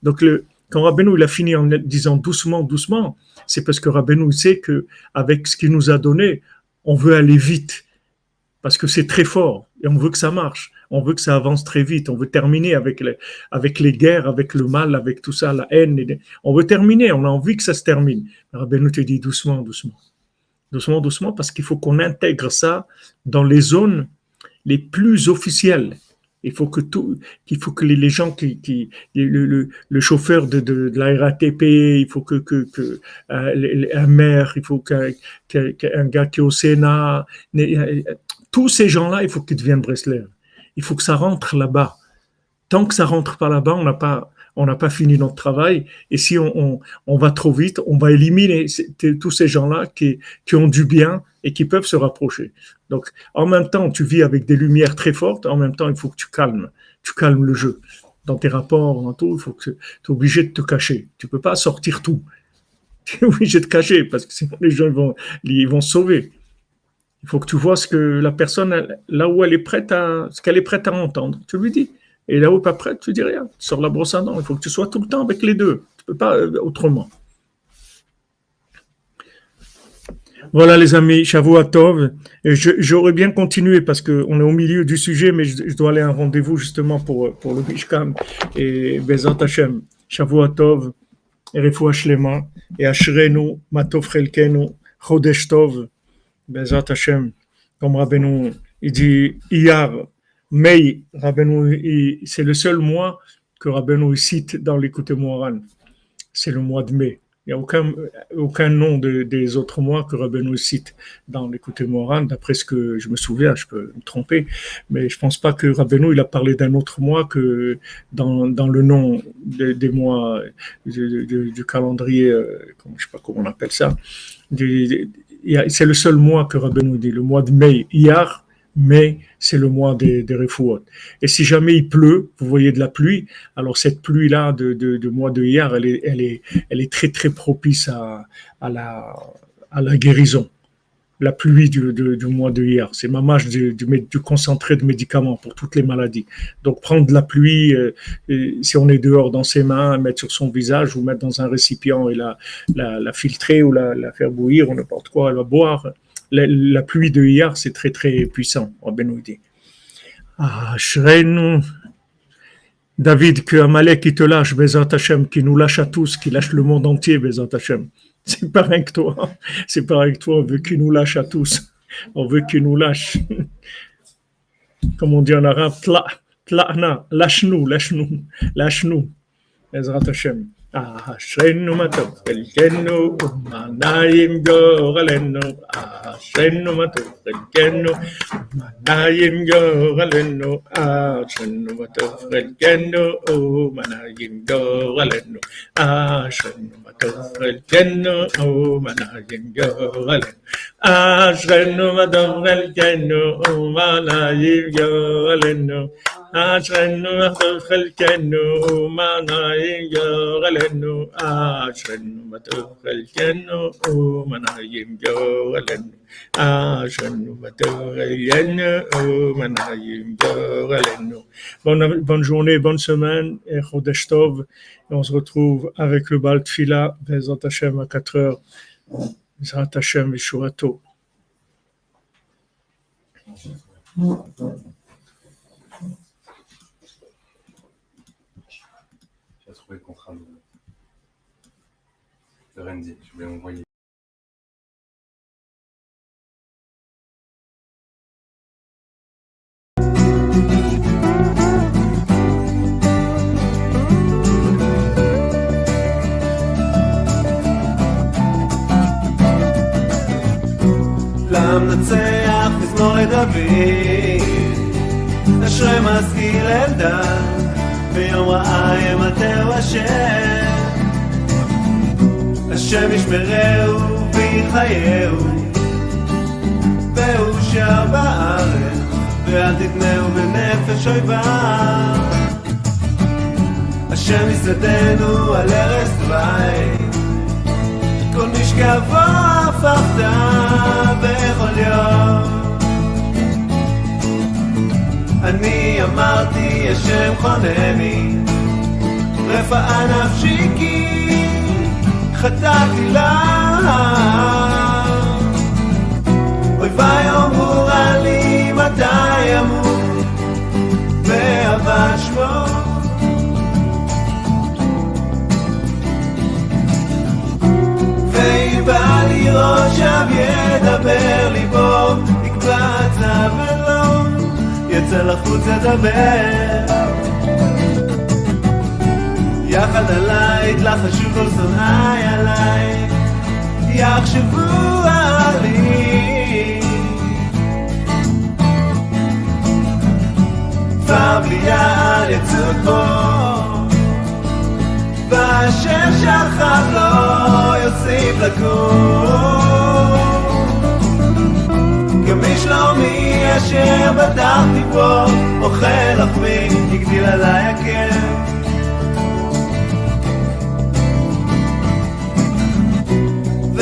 Donc, quand Rabbeinu, il a fini en disant doucement, doucement, c'est parce que Rabbeinu sait que avec ce qu'il nous a donné, on veut aller vite. Parce que c'est très fort et on veut que ça marche. On veut que ça avance très vite. On veut terminer avec les, avec les guerres, avec le mal, avec tout ça, la haine. On veut terminer. On a envie que ça se termine. Rabbeinu te dit doucement, doucement. Doucement, doucement, parce qu'il faut qu'on intègre ça dans les zones les plus officielles. Il faut que tout, faut que les, gens qui, le, le- chauffeur de, de, la RATP, il faut que, que, euh, un maire, il faut qu'un gars qui est au Sénat, euh, tous ces gens-là, il faut qu'ils deviennent Breslev. Il faut que ça rentre là-bas. Tant que ça rentre pas là-bas, on n'a pas, on n'a pas fini notre travail. Et si on, on, on va trop vite, on va éliminer tous ces gens-là qui, qui ont du bien et qui peuvent se rapprocher. Donc, en même temps, tu vis avec des lumières très fortes. En même temps, il faut que tu calmes. Tu calmes le jeu. Dans tes rapports, dans tout, il faut que tu es obligé de te cacher. Tu peux pas sortir tout. Tu es obligé de cacher parce que sinon les gens vont, ils vont sauver. Il faut que tu vois ce que la personne, là où elle est prête à, ce qu'elle est prête à entendre. Tu lui dis. Et là où pas prête, tu dis rien. Tu sors la brosse à dents. Il faut que tu sois tout le temps avec les deux. Tu peux pas euh, autrement. Voilà les amis, Shavuot Tov. Et je- J'aurais bien continué parce qu'on est au milieu du sujet, mais je, dois aller à un rendez-vous justement pour, pour le Mishkan et Bezat Hashem. Shavuot Tov, et Refoua Shlema, et Ashrenu, Matov Chelkenu, Chodesh Tov, Bezat Hashem. Comme Rabbeinu, il dit Iyar, Mei, Rabbeinu, c'est le seul mois que Rabbeinu cite dans l'écoute Moharan. C'est le mois de mai. Il n'y a aucun, aucun nom de- des autres mois que Rabbeinu cite dans l'écoute Moharan, d'après ce que je me souviens, je peux me tromper, mais je pense pas que Rabbeinu il a parlé d'un autre mois que dans, dans le nom de- des mois du, calendrier, euh, je sais pas comment on appelle ça. Du- C'est le seul mois que Rabbeinu dit, le mois de mai, hier, mai, c'est le mois des, des Refouot. Et si jamais il pleut, vous voyez de la pluie, alors cette pluie-là de, de, de mois de hier, elle est, elle est, elle est très très propice à, à, la, à la guérison. La pluie du, du, mois de hier, c'est mamage du, du, du concentré de médicaments pour toutes les maladies. Donc prendre la pluie, euh, et si on est dehors dans ses mains, mettre sur son visage ou mettre dans un récipient et la, la, la filtrer ou la, la faire bouillir ou n'importe quoi, va boire. La, la pluie de hier, c'est très très puissant, Rabbi nous dit. Ah, Shrenu, David, que Amalek qui te lâche, Bezat qui nous lâche à tous, qui lâche le monde entier, Bezat Hashem. C'est pareil que toi. C'est pareil que toi. On veut qu'il nous lâche à tous. On veut qu'il nous lâche. Comme on dit en arabe, tla, tla'na, lâche-nous, lâche-nous, lâche-nous. Bezrat Hashem. ആശ്രയനും തൊക്കൽക്കന്നു മനായും ഗോകലെന്നു ആശ്രയനും തൊക്കൽക്കന്നു മനായും ഗോകലെന്നു ആശ്രയനും തൊക്കൽക്കന്നു ഓ മനായും ഗോകലെന്നു ആശ്രയനും തൊക്കൽക്കന്നു ഓ മനായും ഗോകലെന്നു ആശ്രയനും തൊക്കൽക്കന്നു ഓ മനായും ഗോകലെന്നു ما Bonne, journée, bonne semaine, et on se retrouve avec le Bal Tfila, Bezat Hashem à 4 heures, Bezat Hashem et Shurato. de Randy. Je vais l'envoyer. למנצח מזמור לדוד, אשרי משכיל אלדד, ביום רעה ימטהו השם. השם ישמרהו ויחייהו, והוא שר בארץ, ואל תתנהו בנפש אויביו. השם יסדנו על ערש דווי, כל משכבו הפכת בכל יום. אני אמרתי השם חונני, רפאה נפשי כי חטאתי לה. אויביי אמרו לי מתי אמור, ואבא שמו. ואם בא לי ראש אב ידבר ליבו, יקבע ולא, יצא לחוץ ידבר. יחד עליי יתלחשו כל שונאי עליי, יחשבו עלי. כבר בליעה יצוד בו, ואשר שכב לו יוסיף לקום. גם משלומי אשר בטחתי בו, אוכל לחמי, הגדיל עליי הכאב.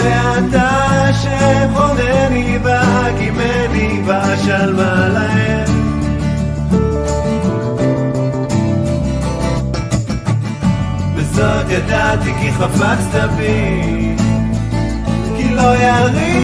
ואתה השם חונני והקימני ואשלמה להם. וזאת ידעתי כי חפצת בי כי לא יריב